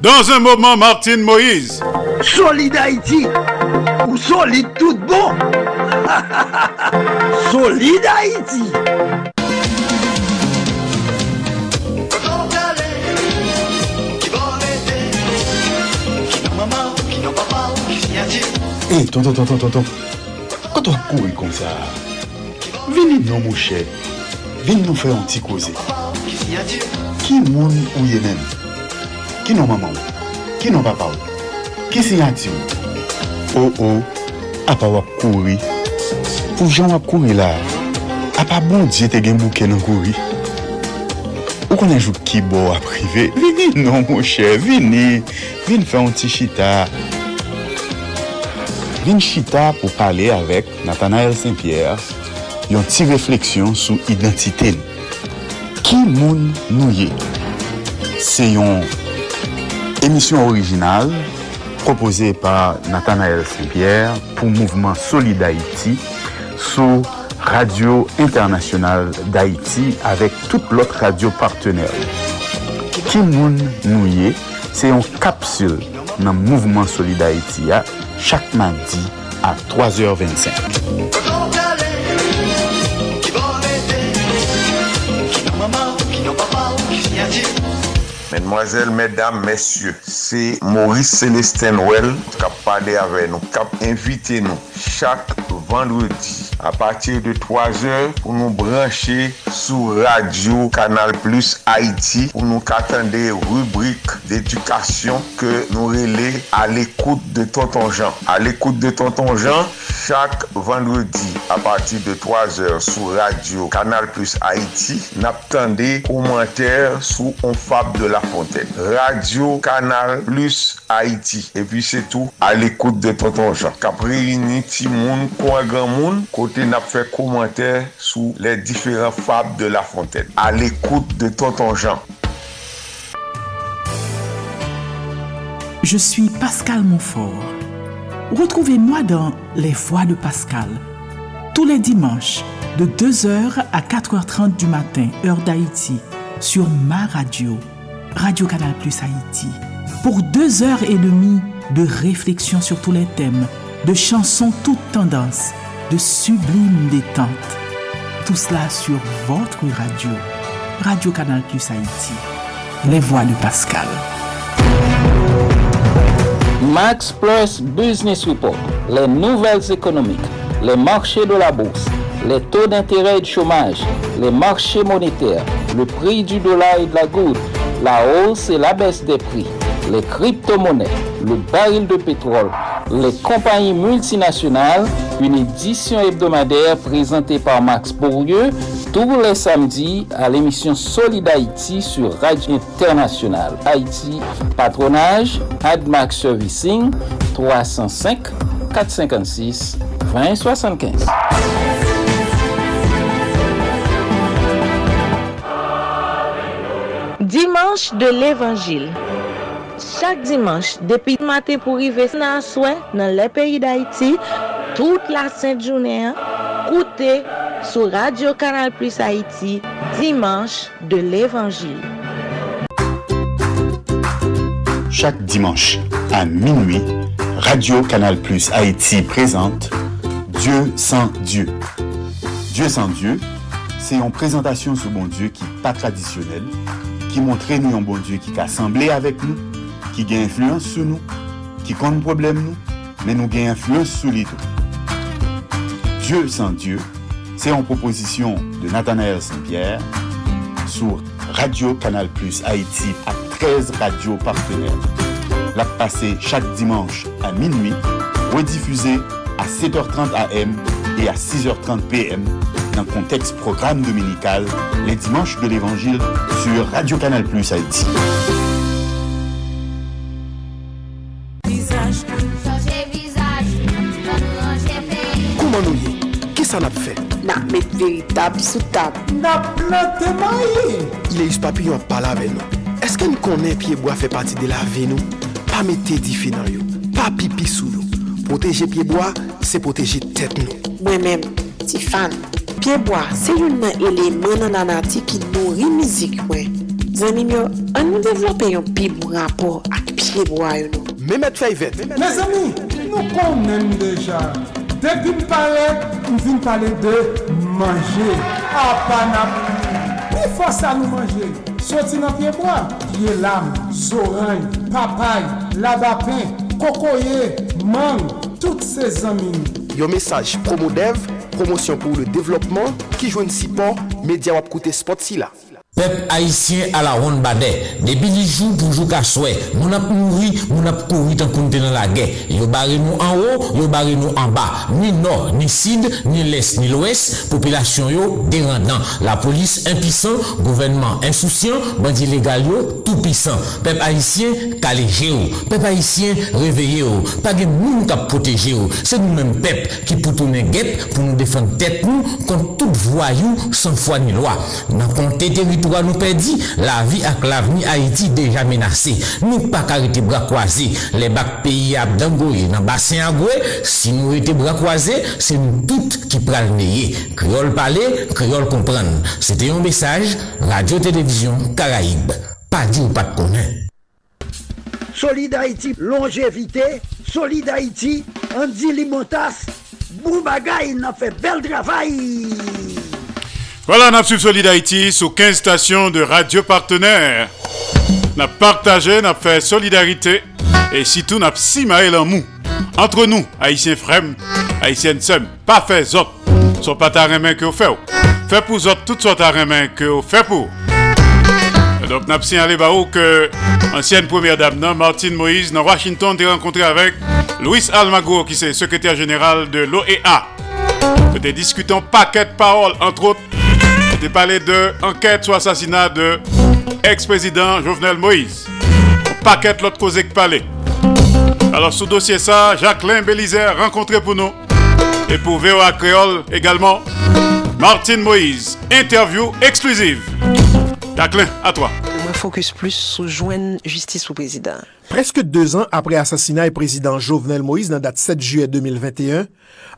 Dans un moment, Martine Moïse. Solid Haïti, Ou solide tout bon. *laughs* Solide Haïti Eh, e, hey, tonton, tonton, tonton, koto ak kouri kon sa, vini nou mouche, vini nou fè an ti koze. Ki moun ou ye men? Ki nou maman ou? Ki nou papa ou? Ki si yati ou? Ou oh, ou, oh, apa wap kouri. Pou jan wap kouri la, apa bon diye te gen bouke nan kouri. Ou konen jou ki bo aprive, vini nou mouche, vini, vini fè an ti chita. vin chita pou pale avèk Nathanael Saint-Pierre yon ti refleksyon sou identite nou. Ki moun nou ye? Se yon emisyon orijinal proposè par Nathanael Saint-Pierre pou mouvment Solid Haïti sou Radio Internasyonal d'Haïti avèk tout lot radio partenèl. Ki moun nou ye? Se yon kapsul nan mouvment Solid Haïti ya chaque mardi à 3h25. Mesdemoiselles, mesdames, messieurs, c'est Maurice Célestin Well qui a parlé avec nous, qui a invité nous chaque vendredi a patir de 3 or pou nou branche sou radio Kanal Plus Haiti pou nou katande rubrik d'edukasyon ke nou rele al ekoute de Tonton Jean. Al ekoute de Tonton Jean, chak vendredi a patir de 3 or sou radio Kanal Plus Haiti nap tande komenter sou On Fab de la Fontaine. Radio Kanal Plus Haiti. E pi se tou al ekoute de Tonton Jean. Kapre yini ti moun, kwa gen moun, kwa côté n'a fait commentaire sous les différents fables de la Fontaine. À l'écoute de Tonton Jean. Je suis Pascal Montfort. Retrouvez-moi dans Les Voix de Pascal, tous les dimanches, de 2h à 4h30 du matin, heure d'Haïti, sur ma radio, Radio Canal Plus Haïti, pour deux heures et demie de réflexion sur tous les thèmes, de chansons toutes tendances, de sublimes détentes. Tout cela sur votre radio, Radio Canal Plus Haïti, Les Voix de Pascal. Max Plus Business Report, les nouvelles économiques, les marchés de la bourse, les taux d'intérêt et de chômage, les marchés monétaires, le prix du dollar et de la goutte, la hausse et la baisse des prix, les crypto-monnaies, le baril de pétrole, les compagnies multinationales, une édition hebdomadaire présentée par Max Bourdieu tous les samedis à l'émission Solid Haïti sur Radio Internationale. Haïti, patronage, AdMax Servicing, 305 456 2075. Dimanche de l'Évangile. Chaque dimanche, depuis matin pour arriver à souhait dans les pays d'Haïti, toute la sainte journée, écoutez sur Radio Canal Plus Haïti, dimanche de l'Évangile. Chaque dimanche à minuit, Radio Canal Plus Haïti présente Dieu sans Dieu. Dieu sans Dieu, c'est une présentation sur bon Dieu qui n'est pas traditionnelle, qui montre nous un bon Dieu qui a assemblé avec nous, qui a influence sur nous, qui compte problème nous, mais nous gagne influence sur les tout. Dieu sans Dieu, c'est une proposition de Nathanaël Saint-Pierre sur Radio Canal Plus Haïti à 13 radios partenaires. La passée chaque dimanche à minuit, rediffusée à 7h30 AM et à 6h30 PM dans le contexte programme dominical les dimanches de l'Évangile sur Radio Canal Plus Haïti. sa nap fe? Nap met veritab sou tab. Nap plante mayi. papi yon pala ve nou. Eske nou konen piyeboa fe pati de la ve nou? Pa mette di fe nan yo. Pa pipi sou nou. Proteje piyeboa, se proteje tet nou. Mwen men, ti fan, piyeboa se yon nan eleman nan anati ki nou rimizik mwen. Zanim yo, an nou devlope yon pi mou rapor ak piyeboa yo nou. Mehmet Fayvet. Mes ami, nou konen deja. Depi m pale, m vin pale de manje. A ah, panap, pi fosa nou manje. Soti nan piye mwa, piye lam, zoran, papay, labapen, kokoye, mang, tout se zamin. Yo mesaj promo dev, promosyon pou le devlopman, ki jwen si pon, media wap koute spot si la. Peuple haïtien à la ronde badet. Depuis les jours pour jouer qu'à souhait. Mon ap mouri, mon ap couru tant qu'on dans la guerre. Yo barré nous en haut, yo barré nous en bas. Ni nord, ni sud, ni l'est, ni l'ouest. Population yo dérendant. La police impuissant, gouvernement insouciant, bandit légal tout puissant. Peuple haïtien calégé. Peuple haïtien réveillé. Pas de monde qui protéger yo. C'est nous-mêmes peuple qui pour tourner pour nous défendre tête nous contre tout voyou sans foi ni loi. Dans compter territoire nous perdit, la vie avec l'avenir Haïti déjà menacée. Nous pas arrêter bras croisés. Les bacs pays à Dangoye, dans bassin à si nous étions bras croisés, c'est nous toutes qui prenons le Créole parler, créole comprendre. C'était un message, Radio-Télévision Caraïbe. Pas dit ou pas de connaître. Solid Haïti, longévité, Solid Haïti, Andy Limotas, Boubagaï, n'a fait bel travail. Voilà, on a suivi Solid Haïti sous 15 stations de radio partenaires. On a partagé, on a fait solidarité et surtout on a si en mou. Entre nous, Haïtiens frères, Haïtiennes sœurs, pas fait autres. Sont pas ta que vous faites. Fait pour autres, toutes sortes main que vous faites pour. Donc, on a signalé que ancienne première dame, Martine Moïse, dans Washington, a rencontré avec Louis Almagro, qui est secrétaire général de l'OEA. Nous discutons paquet de paroles, entre autres, j'ai parlé de enquête sur assassinat de ex-président Jovenel Moïse. Paquet l'autre cause que parler. Alors, sous dossier ça, Jacqueline Bélizer rencontré pour nous. Et pour VOA Créole également, Martine Moïse. Interview exclusive. Jacqueline, à toi. Moi, focus plus sur joindre justice au président. Presque deux ans après assassinat du président Jovenel Moïse, dans date 7 juillet 2021,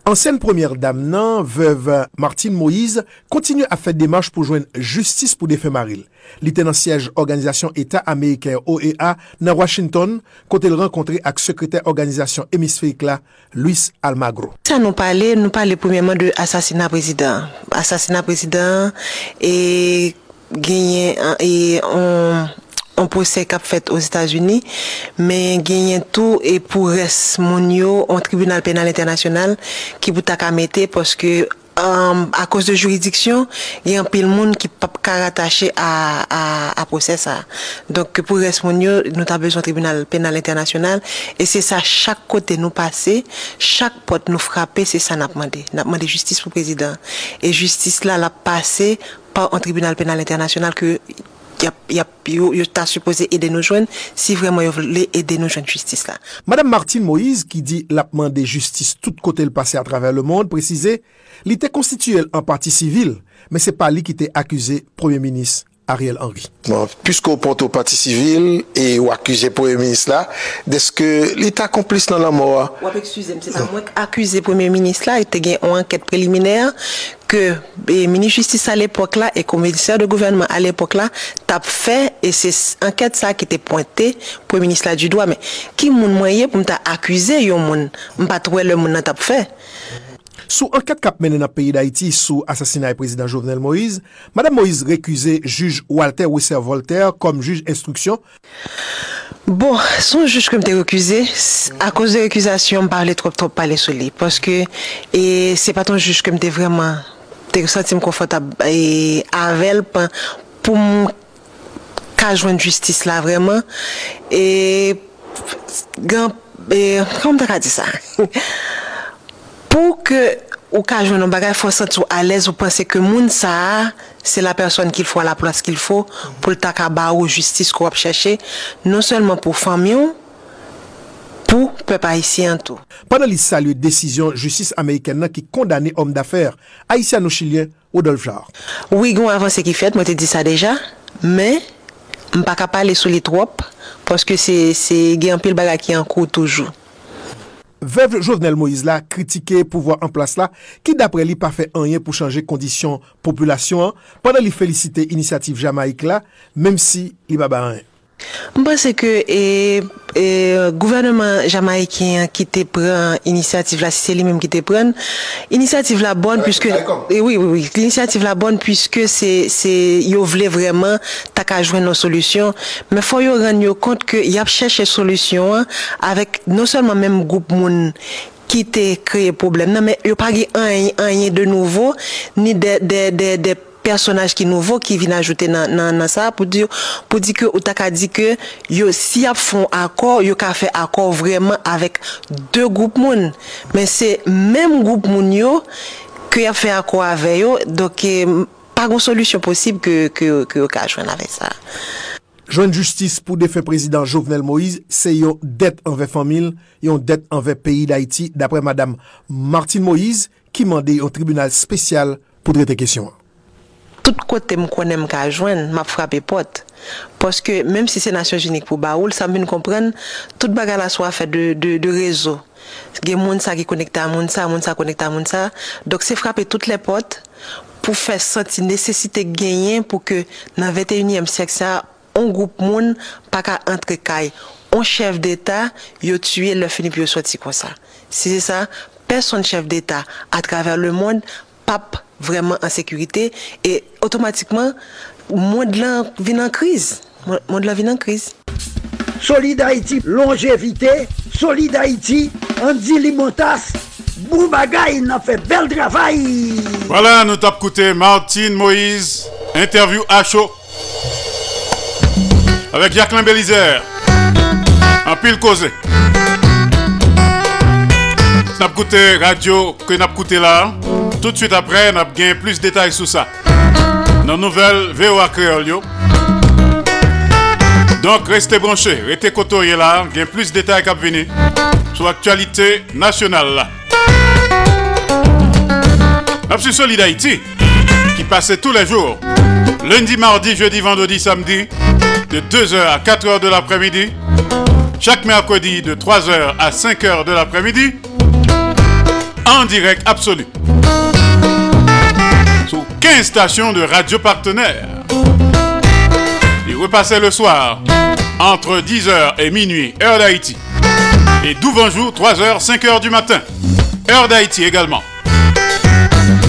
ancienne première dame nan, veuve Martine Moïse, continue à faire démarche pour joindre justice pour défait Maril. Li te nan siège Organisation État Américain OEA nan Washington, kote l rencontré ak sekretèr Organisation Hémisphérique la, Luis Almagro. Ça nous parlait, nous parlait premièrement de assassinat président. Assassinat président et gagné et on on procès qu'a fait aux États-Unis, mais gagné tout et pour reste monio au tribunal pénal international qui vous t'a mettre parce que euh, à cause de juridiction, il y a un pile monde qui pas rattaché à à à procès ça. Donc pour reste monio, nous avons besoin tribunal pénal international et c'est ça chaque côté nous passer, chaque porte nous frapper, c'est ça n'a demandé. N'a demandé justice pour président et justice là l'a passé par un tribunal pénal international que supposé aider nous jeunes si vraiment aider nous jeunes justice. Madame Martine Moïse, qui dit l'appement des justices tout côté le passé à travers le monde, précisait, l'était constitué en partie civile, mais c'est pas lui qui était accusé Premier ministre Ariel Henry. Bon, puisqu'au porte au parti civil et ou accusé Premier ministre là, est-ce que l'État complice dans la mort? Excusez-moi, c'est pas moi qui accusé Premier ministre là, il était une enquête préliminaire que le ministre justice à l'époque là et commissaire de gouvernement à l'époque là t'a fait et c'est enquête ça qui était pointé Premier ministre là du doigt mais qui moun moyen pour m'ta accuser yon moun? M'pas trouver le moun t'a fait Sou anket kap menen ap peyi d'Haïti sou asasinaj e prezident Jovenel Moïse, Madame Moïse rekuse juj Walter Wisser-Voltaire kom juj instruksyon. Bon, son juj kom te rekuse, a kouz de rekuzasyon, m parle trop trop pale sou li. Poske, e, se pa ton juj kom te vreman, te senti m konfotab e, avel pou m ka jwen justice la vreman. E, gan, e, kom te ka di sa? *laughs* ke ou ka joun an bagay fò sent sou alèz ou pense ke moun sa a, se la person ki l fò a la plas ki l fò, pou l tak a ba ou justice ko wap chèche, non selman pou famyon, pou pep Haitien tou. Panan li salye desisyon justice Ameriken nan ki kondane om dafer, Haitiano-Chilien Rodolphe Jarre. Oui, goun avansè ki fèt, mwen te di sa deja, men, mpa kapal e sou li trop, poske se gen pil bagay ki an kou toujou. Veuve Jovenel Moïse la kritike pouvoi an plas la ki dapre li pa fe anyen pou chanje kondisyon populasyon an, padan li felicite inisiativ Jamaik la, mem si li baba anyen. Mwen se ke e, e, gouvernement Jamaikien ki te pren inisiativ la, si se li menm ki te pren, inisiativ la bon pwiske, e, oui, oui, oui, inisiativ la bon pwiske se, se yo vle vreman tak a jwen nou solusyon, men fo yo ren yo kont ke yap chèche solusyon an, avèk non solman menm goup moun ki te kreye problem nan, men yo pari an yon de nouvo, ni de, de, de, de personaj ki nouvo ki vin ajoute nan, nan, nan sa pou di, pou di ke ou tak a di ke yo si ap fon akor, yo ka fe akor vreman avek de goup moun. Men se menm goup moun yo ke ap fe akor ave yo, doke eh, pa goun solusyon posib ke, ke, ke yo ka jwen ave sa. Jwen justice pou defen prezident Jovenel Moïse, se yon det anve famil, yon det anve peyi d'Haïti, d'apre madame Martine Moïse, ki mande yon tribunal spesyal pou drete kesyon an. tout kote m konen m ka jwen, m ap frape pot. Poske, menm si se nasyon jenik pou baoul, sa m bin kompren, tout baga la swa fe de, de, de rezo. Gen moun sa ki konekta a moun sa, moun sa konekta a moun sa. Dok se frape tout le pot pou fe senti nesesite genyen pou ke nan 21e sek sa, on goup moun pa ka entre kay. On chef d'Etat, yo tuye le finip yo soti kon sa. Si se sa, person chef d'Etat a traver le moun, pap vreman an sekurite e otomatikman moun de lan vin an kriz moun de lan vin an kriz Solid Haïti, longevite Solid Haïti, Andy Limontas Bou bagay nan fe bel travay Voilà, nou tap koute Martine Moïse Interview a chaud. Avec Jacqueline Belizer An pil koze Nap koute radio Ke nap koute la Tout de suite après, on a gagné plus de détails sur ça. Dans nouvelle VOA Créole. Donc, restez branchés, restez côtoyés là, a plus de détails qui sur l'actualité nationale là. Absolue Solid Haïti, qui passait tous les jours, lundi, mardi, jeudi, vendredi, samedi, de 2h à 4h de l'après-midi, chaque mercredi de 3h à 5h de l'après-midi, en direct absolu. 15 stations de radio partenaires. Il repassait le soir entre 10h et minuit, heure d'Haïti. Et jour 3h, 5h du matin, heure d'Haïti également.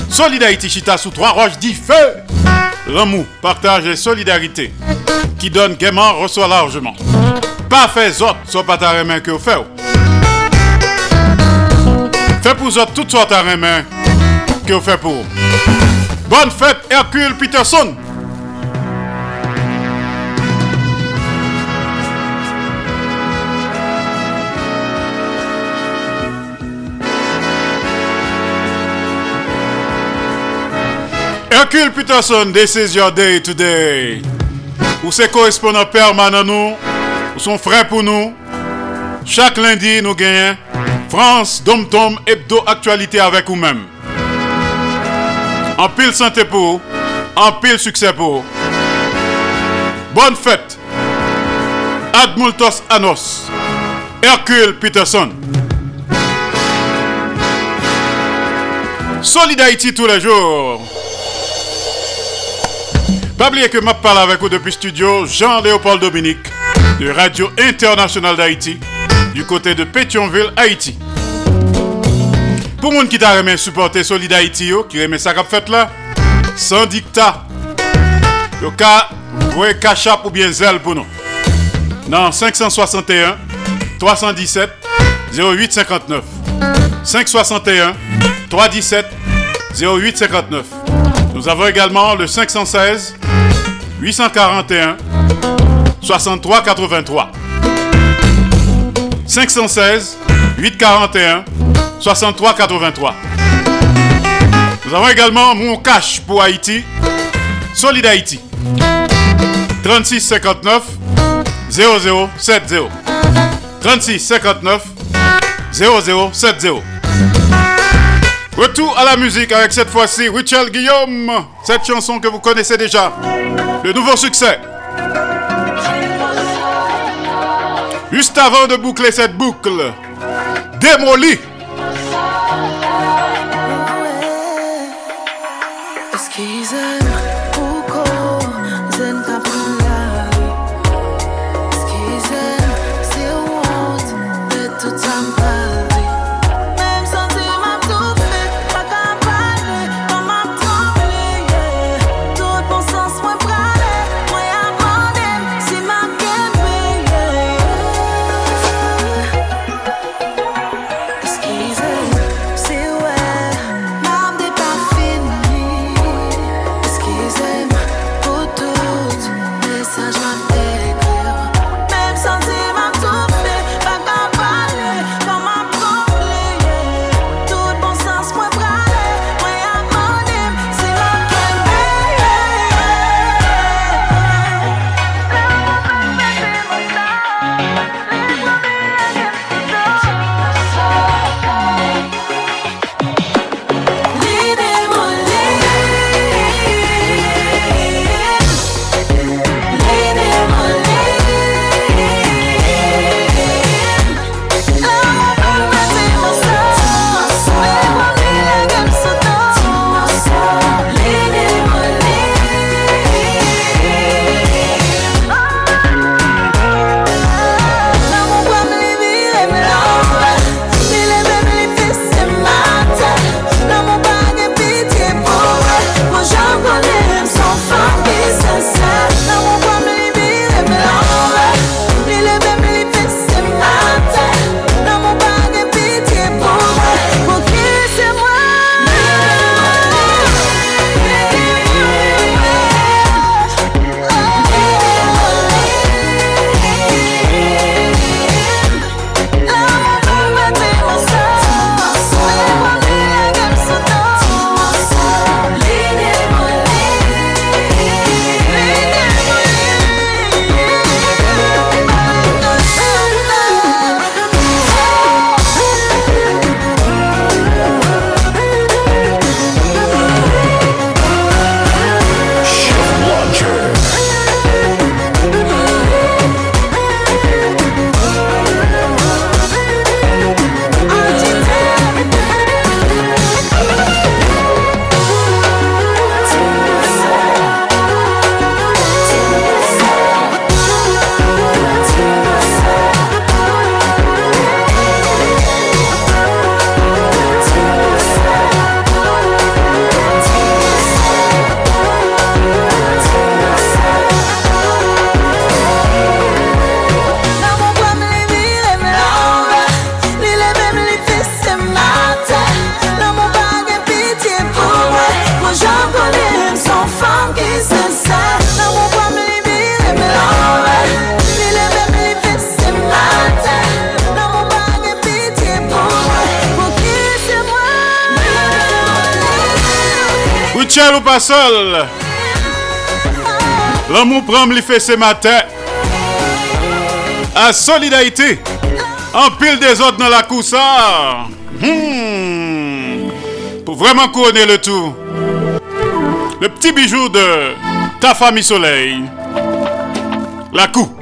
Solid Chita sous trois roches dit feu. L'amour, partage et solidarité qui donne gaiement reçoit largement. Pas fait autres, soit pas ta main que vous faites. Fait pour autres toutes sortes à main que vous faites pour. Bonne fête, Hercule Peterson. Hercule Peterson, this is your day today. Ou c'est correspondant permanent nous, ou son frère pour nous. Chaque lundi, nous gagnons France, Dom Tom, Hebdo Actualité avec vous-même. En pile santé pour en pile succès pour Bonne fête. Admultos Anos. Hercule Peterson. Solid Haïti tous les jours. Pas oublier que je parle avec vous depuis studio Jean-Léopold Dominique de Radio Internationale d'Haïti du côté de Pétionville, Haïti. Pour monde qui t'a remis supporter Solid Haïti, qui remet ça fait là, sans dictat, le cas, voyez Cachap ou bien Zel pour nous. Non, 561 317 0859. 561 317 0859. Nous avons également le 516 841 63 83. 516 841 63 83. Nous avons également mon cash pour Haïti, Solid Haïti. 36 59 0070. 36 59 0070. Retour à la musique avec cette fois-ci Richel Guillaume. Cette chanson que vous connaissez déjà. Le nouveau succès. Juste avant de boucler cette boucle, démolie. L'amour prend me fait ce matin. À solidarité. En pile des autres dans la coussa. Hmm. Pour vraiment couronner le tout. Le petit bijou de ta famille soleil. La coupe.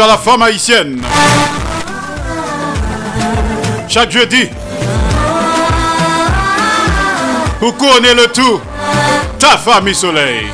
À la femme haïtienne. Chaque jeudi. Pour couronner le tout. Ta famille soleil.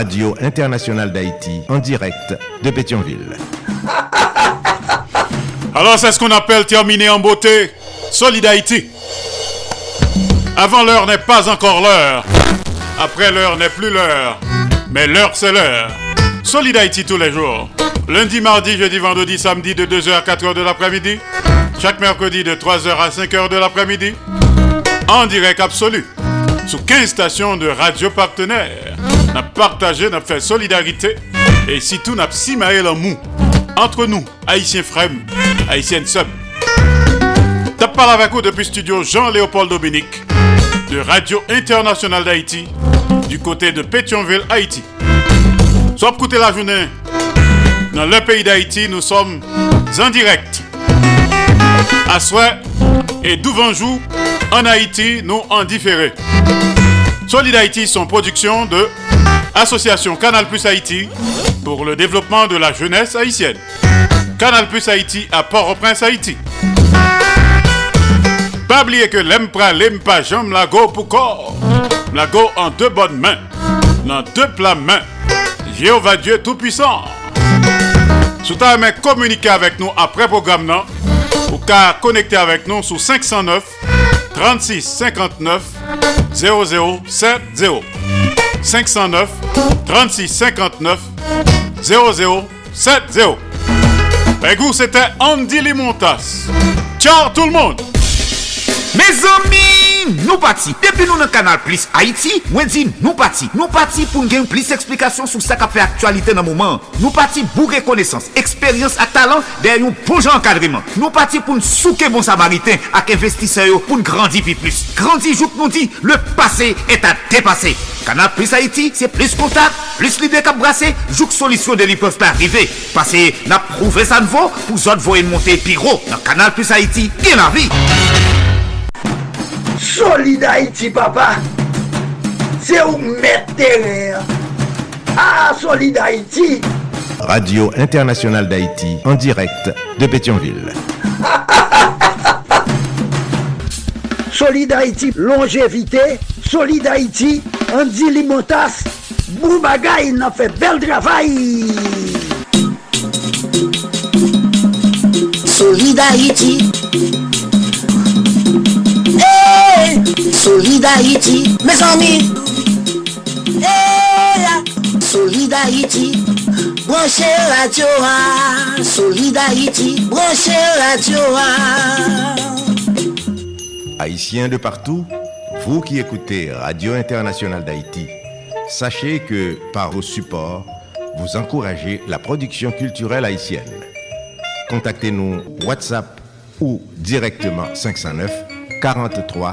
Radio Internationale d'Haïti, en direct de Pétionville. *laughs* Alors c'est ce qu'on appelle terminer en beauté. Solid Haïti. Avant l'heure n'est pas encore l'heure. Après l'heure n'est plus l'heure. Mais l'heure c'est l'heure. Solid Haïti tous les jours. Lundi, mardi, jeudi, vendredi, samedi de 2h à 4h de l'après-midi. Chaque mercredi de 3h à 5h de l'après-midi. En direct absolu. Sous 15 stations de radio partenaires. N'a partagé, n'a fait solidarité. Et si tout n'a si maël en mou. Entre nous, Haïtiens Frem, Haïtiennes Sub. T'as parlé avec vous depuis studio Jean-Léopold Dominique de Radio Internationale d'Haïti du côté de Pétionville, Haïti. Soit écouter la journée dans le pays d'Haïti, nous sommes en direct. À souhait et d'Ouvanjou en Haïti, nous en différé. Solid Haïti, son production de Association Canal Plus Haïti pour le développement de la jeunesse haïtienne. Canal Plus Haïti à Port-au-Prince, Haïti. Pas oublier que l'empra l'empa jambe la go pour corps. La go en deux bonnes mains. Dans deux plats mains. Jéhovah Dieu Tout-Puissant. Sous ta main communiquer avec nous après programme. Ou qu'à connecter avec nous sur 509 36 59 0070. 509 36 59 0070. Pegou, c'était Andy Limontas. Ciao tout le monde. Mes amis, nou pati. Depi nou nan kanal Plus Haiti, mwen di nou pati. Nou pati pou gen plis eksplikasyon sou sa ka fe aktualite nan mouman. Nou pati pou rekonesans, eksperyans ak talan den yon pou jan kadriman. Nou pati pou n souke bon samariten ak investiseyo pou n grandi pi plus. Grandi jout nou di, le pase et a depase. Kanal Plus Haiti, se plis kontak, plis lide kap brase, jout solisyon de li peuf pa arrive. Pase na prouve sa nvo, pou zot voyen monte pi ro. Nan Kanal Plus Haiti, gen la vi. Solid Haïti, papa. C'est où mettre terrain. Ah, Solid Haïti. Radio Internationale d'Haïti, en direct de Pétionville. *laughs* Solid Haïti, longévité. Solid Haïti, Andy Limotas. Boubagaï, il a fait bel travail. Solid Haïti. Solid Haïti, mes amis. Hey, Solid Haïti, branchez radio. Solid Haïti, branchez radio. Haïtiens de partout, vous qui écoutez Radio Internationale d'Haïti, sachez que par vos supports, vous encouragez la production culturelle haïtienne. Contactez-nous WhatsApp ou directement 509 43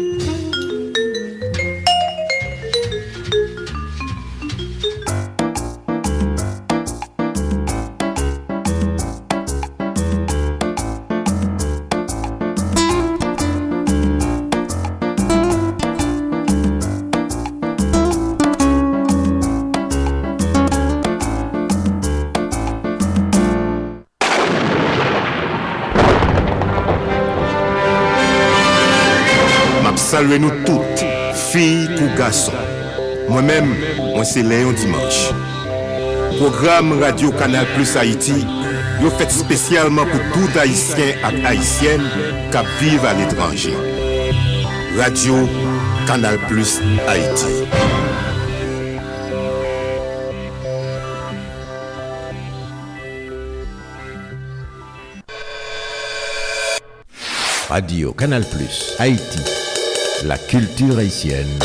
Men, mwen se Léon Dimanche. Program Radio Kanal Plus Haïti, yo fet spesyalman pou tout Haïtien ak Haïtien kap vive al etranje. Radio Kanal Plus Haïti. Radio Canal Plus Haïti, la culture haïtienne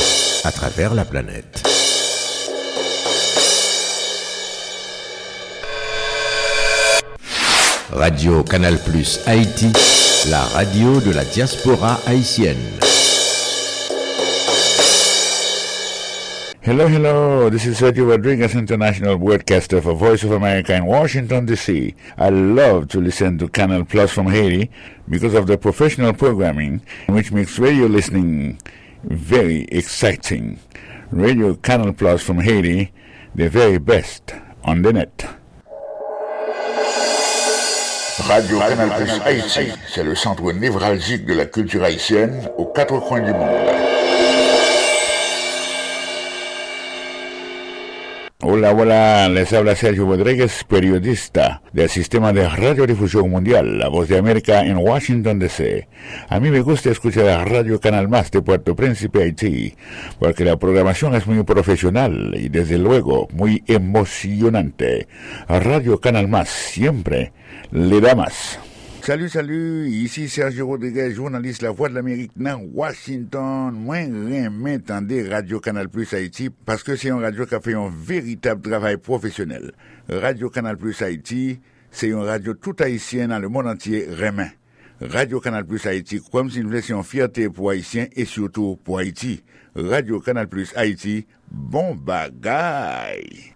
à travers la planète. Radio Canal Plus Haïti, la radio de la diaspora haïtienne. Hello, hello. This is Sergio Rodriguez, international broadcaster for Voice of America in Washington, D.C. I love to listen to Canal Plus from Haiti because of the professional programming, which makes radio listening very exciting. Radio Canal Plus from Haiti, the very best on the net. Radio Canal Plus Haïti, c'est le centre névralgique de la culture haïtienne aux quatre coins du monde. Hola, hola, les habla Sergio Rodríguez, periodista del sistema de radiodifusión mundial, La Voz de América en Washington, D.C. A mí me gusta escuchar Radio Canal Más de Puerto Príncipe, Haití, porque la programación es muy profesional y desde luego muy emocionante. Radio Canal Más siempre le da más. Salut, salut, ici Sergio Rodriguez, journaliste La Voix de l'Amérique dans Washington. Moi, remets tendez Radio Canal Plus Haïti parce que c'est une radio qui a fait un véritable travail professionnel. Radio Canal Plus Haïti, c'est une radio tout haïtienne dans le monde entier remet. Radio Canal Plus Haïti, comme si nous laissions fierté pour Haïtiens et surtout pour Haïti. Radio Canal Plus Haïti, bon bagaille.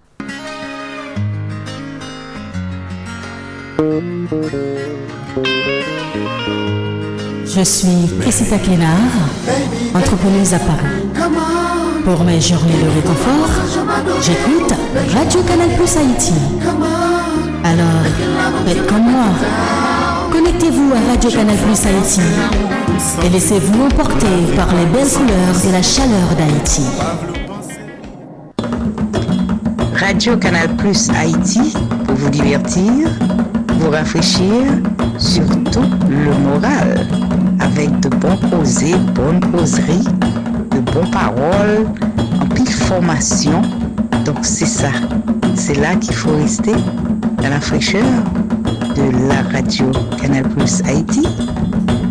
Je suis Cressita Kénard, entrepreneuse à Paris. Pour mes journées de réconfort, j'écoute Radio Canal Plus Haïti. Alors, faites comme moi. Connectez-vous à Radio Canal Plus Haïti et laissez-vous emporter par les belles couleurs et la chaleur d'Haïti. Radio Canal Plus Haïti pour vous divertir, vous rafraîchir, surtout le moral, avec de bons causés, bonnes causeries, de bonnes paroles, en pile formation. Donc c'est ça, c'est là qu'il faut rester, dans la fraîcheur de la radio Canal Plus Haïti,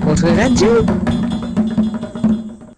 votre radio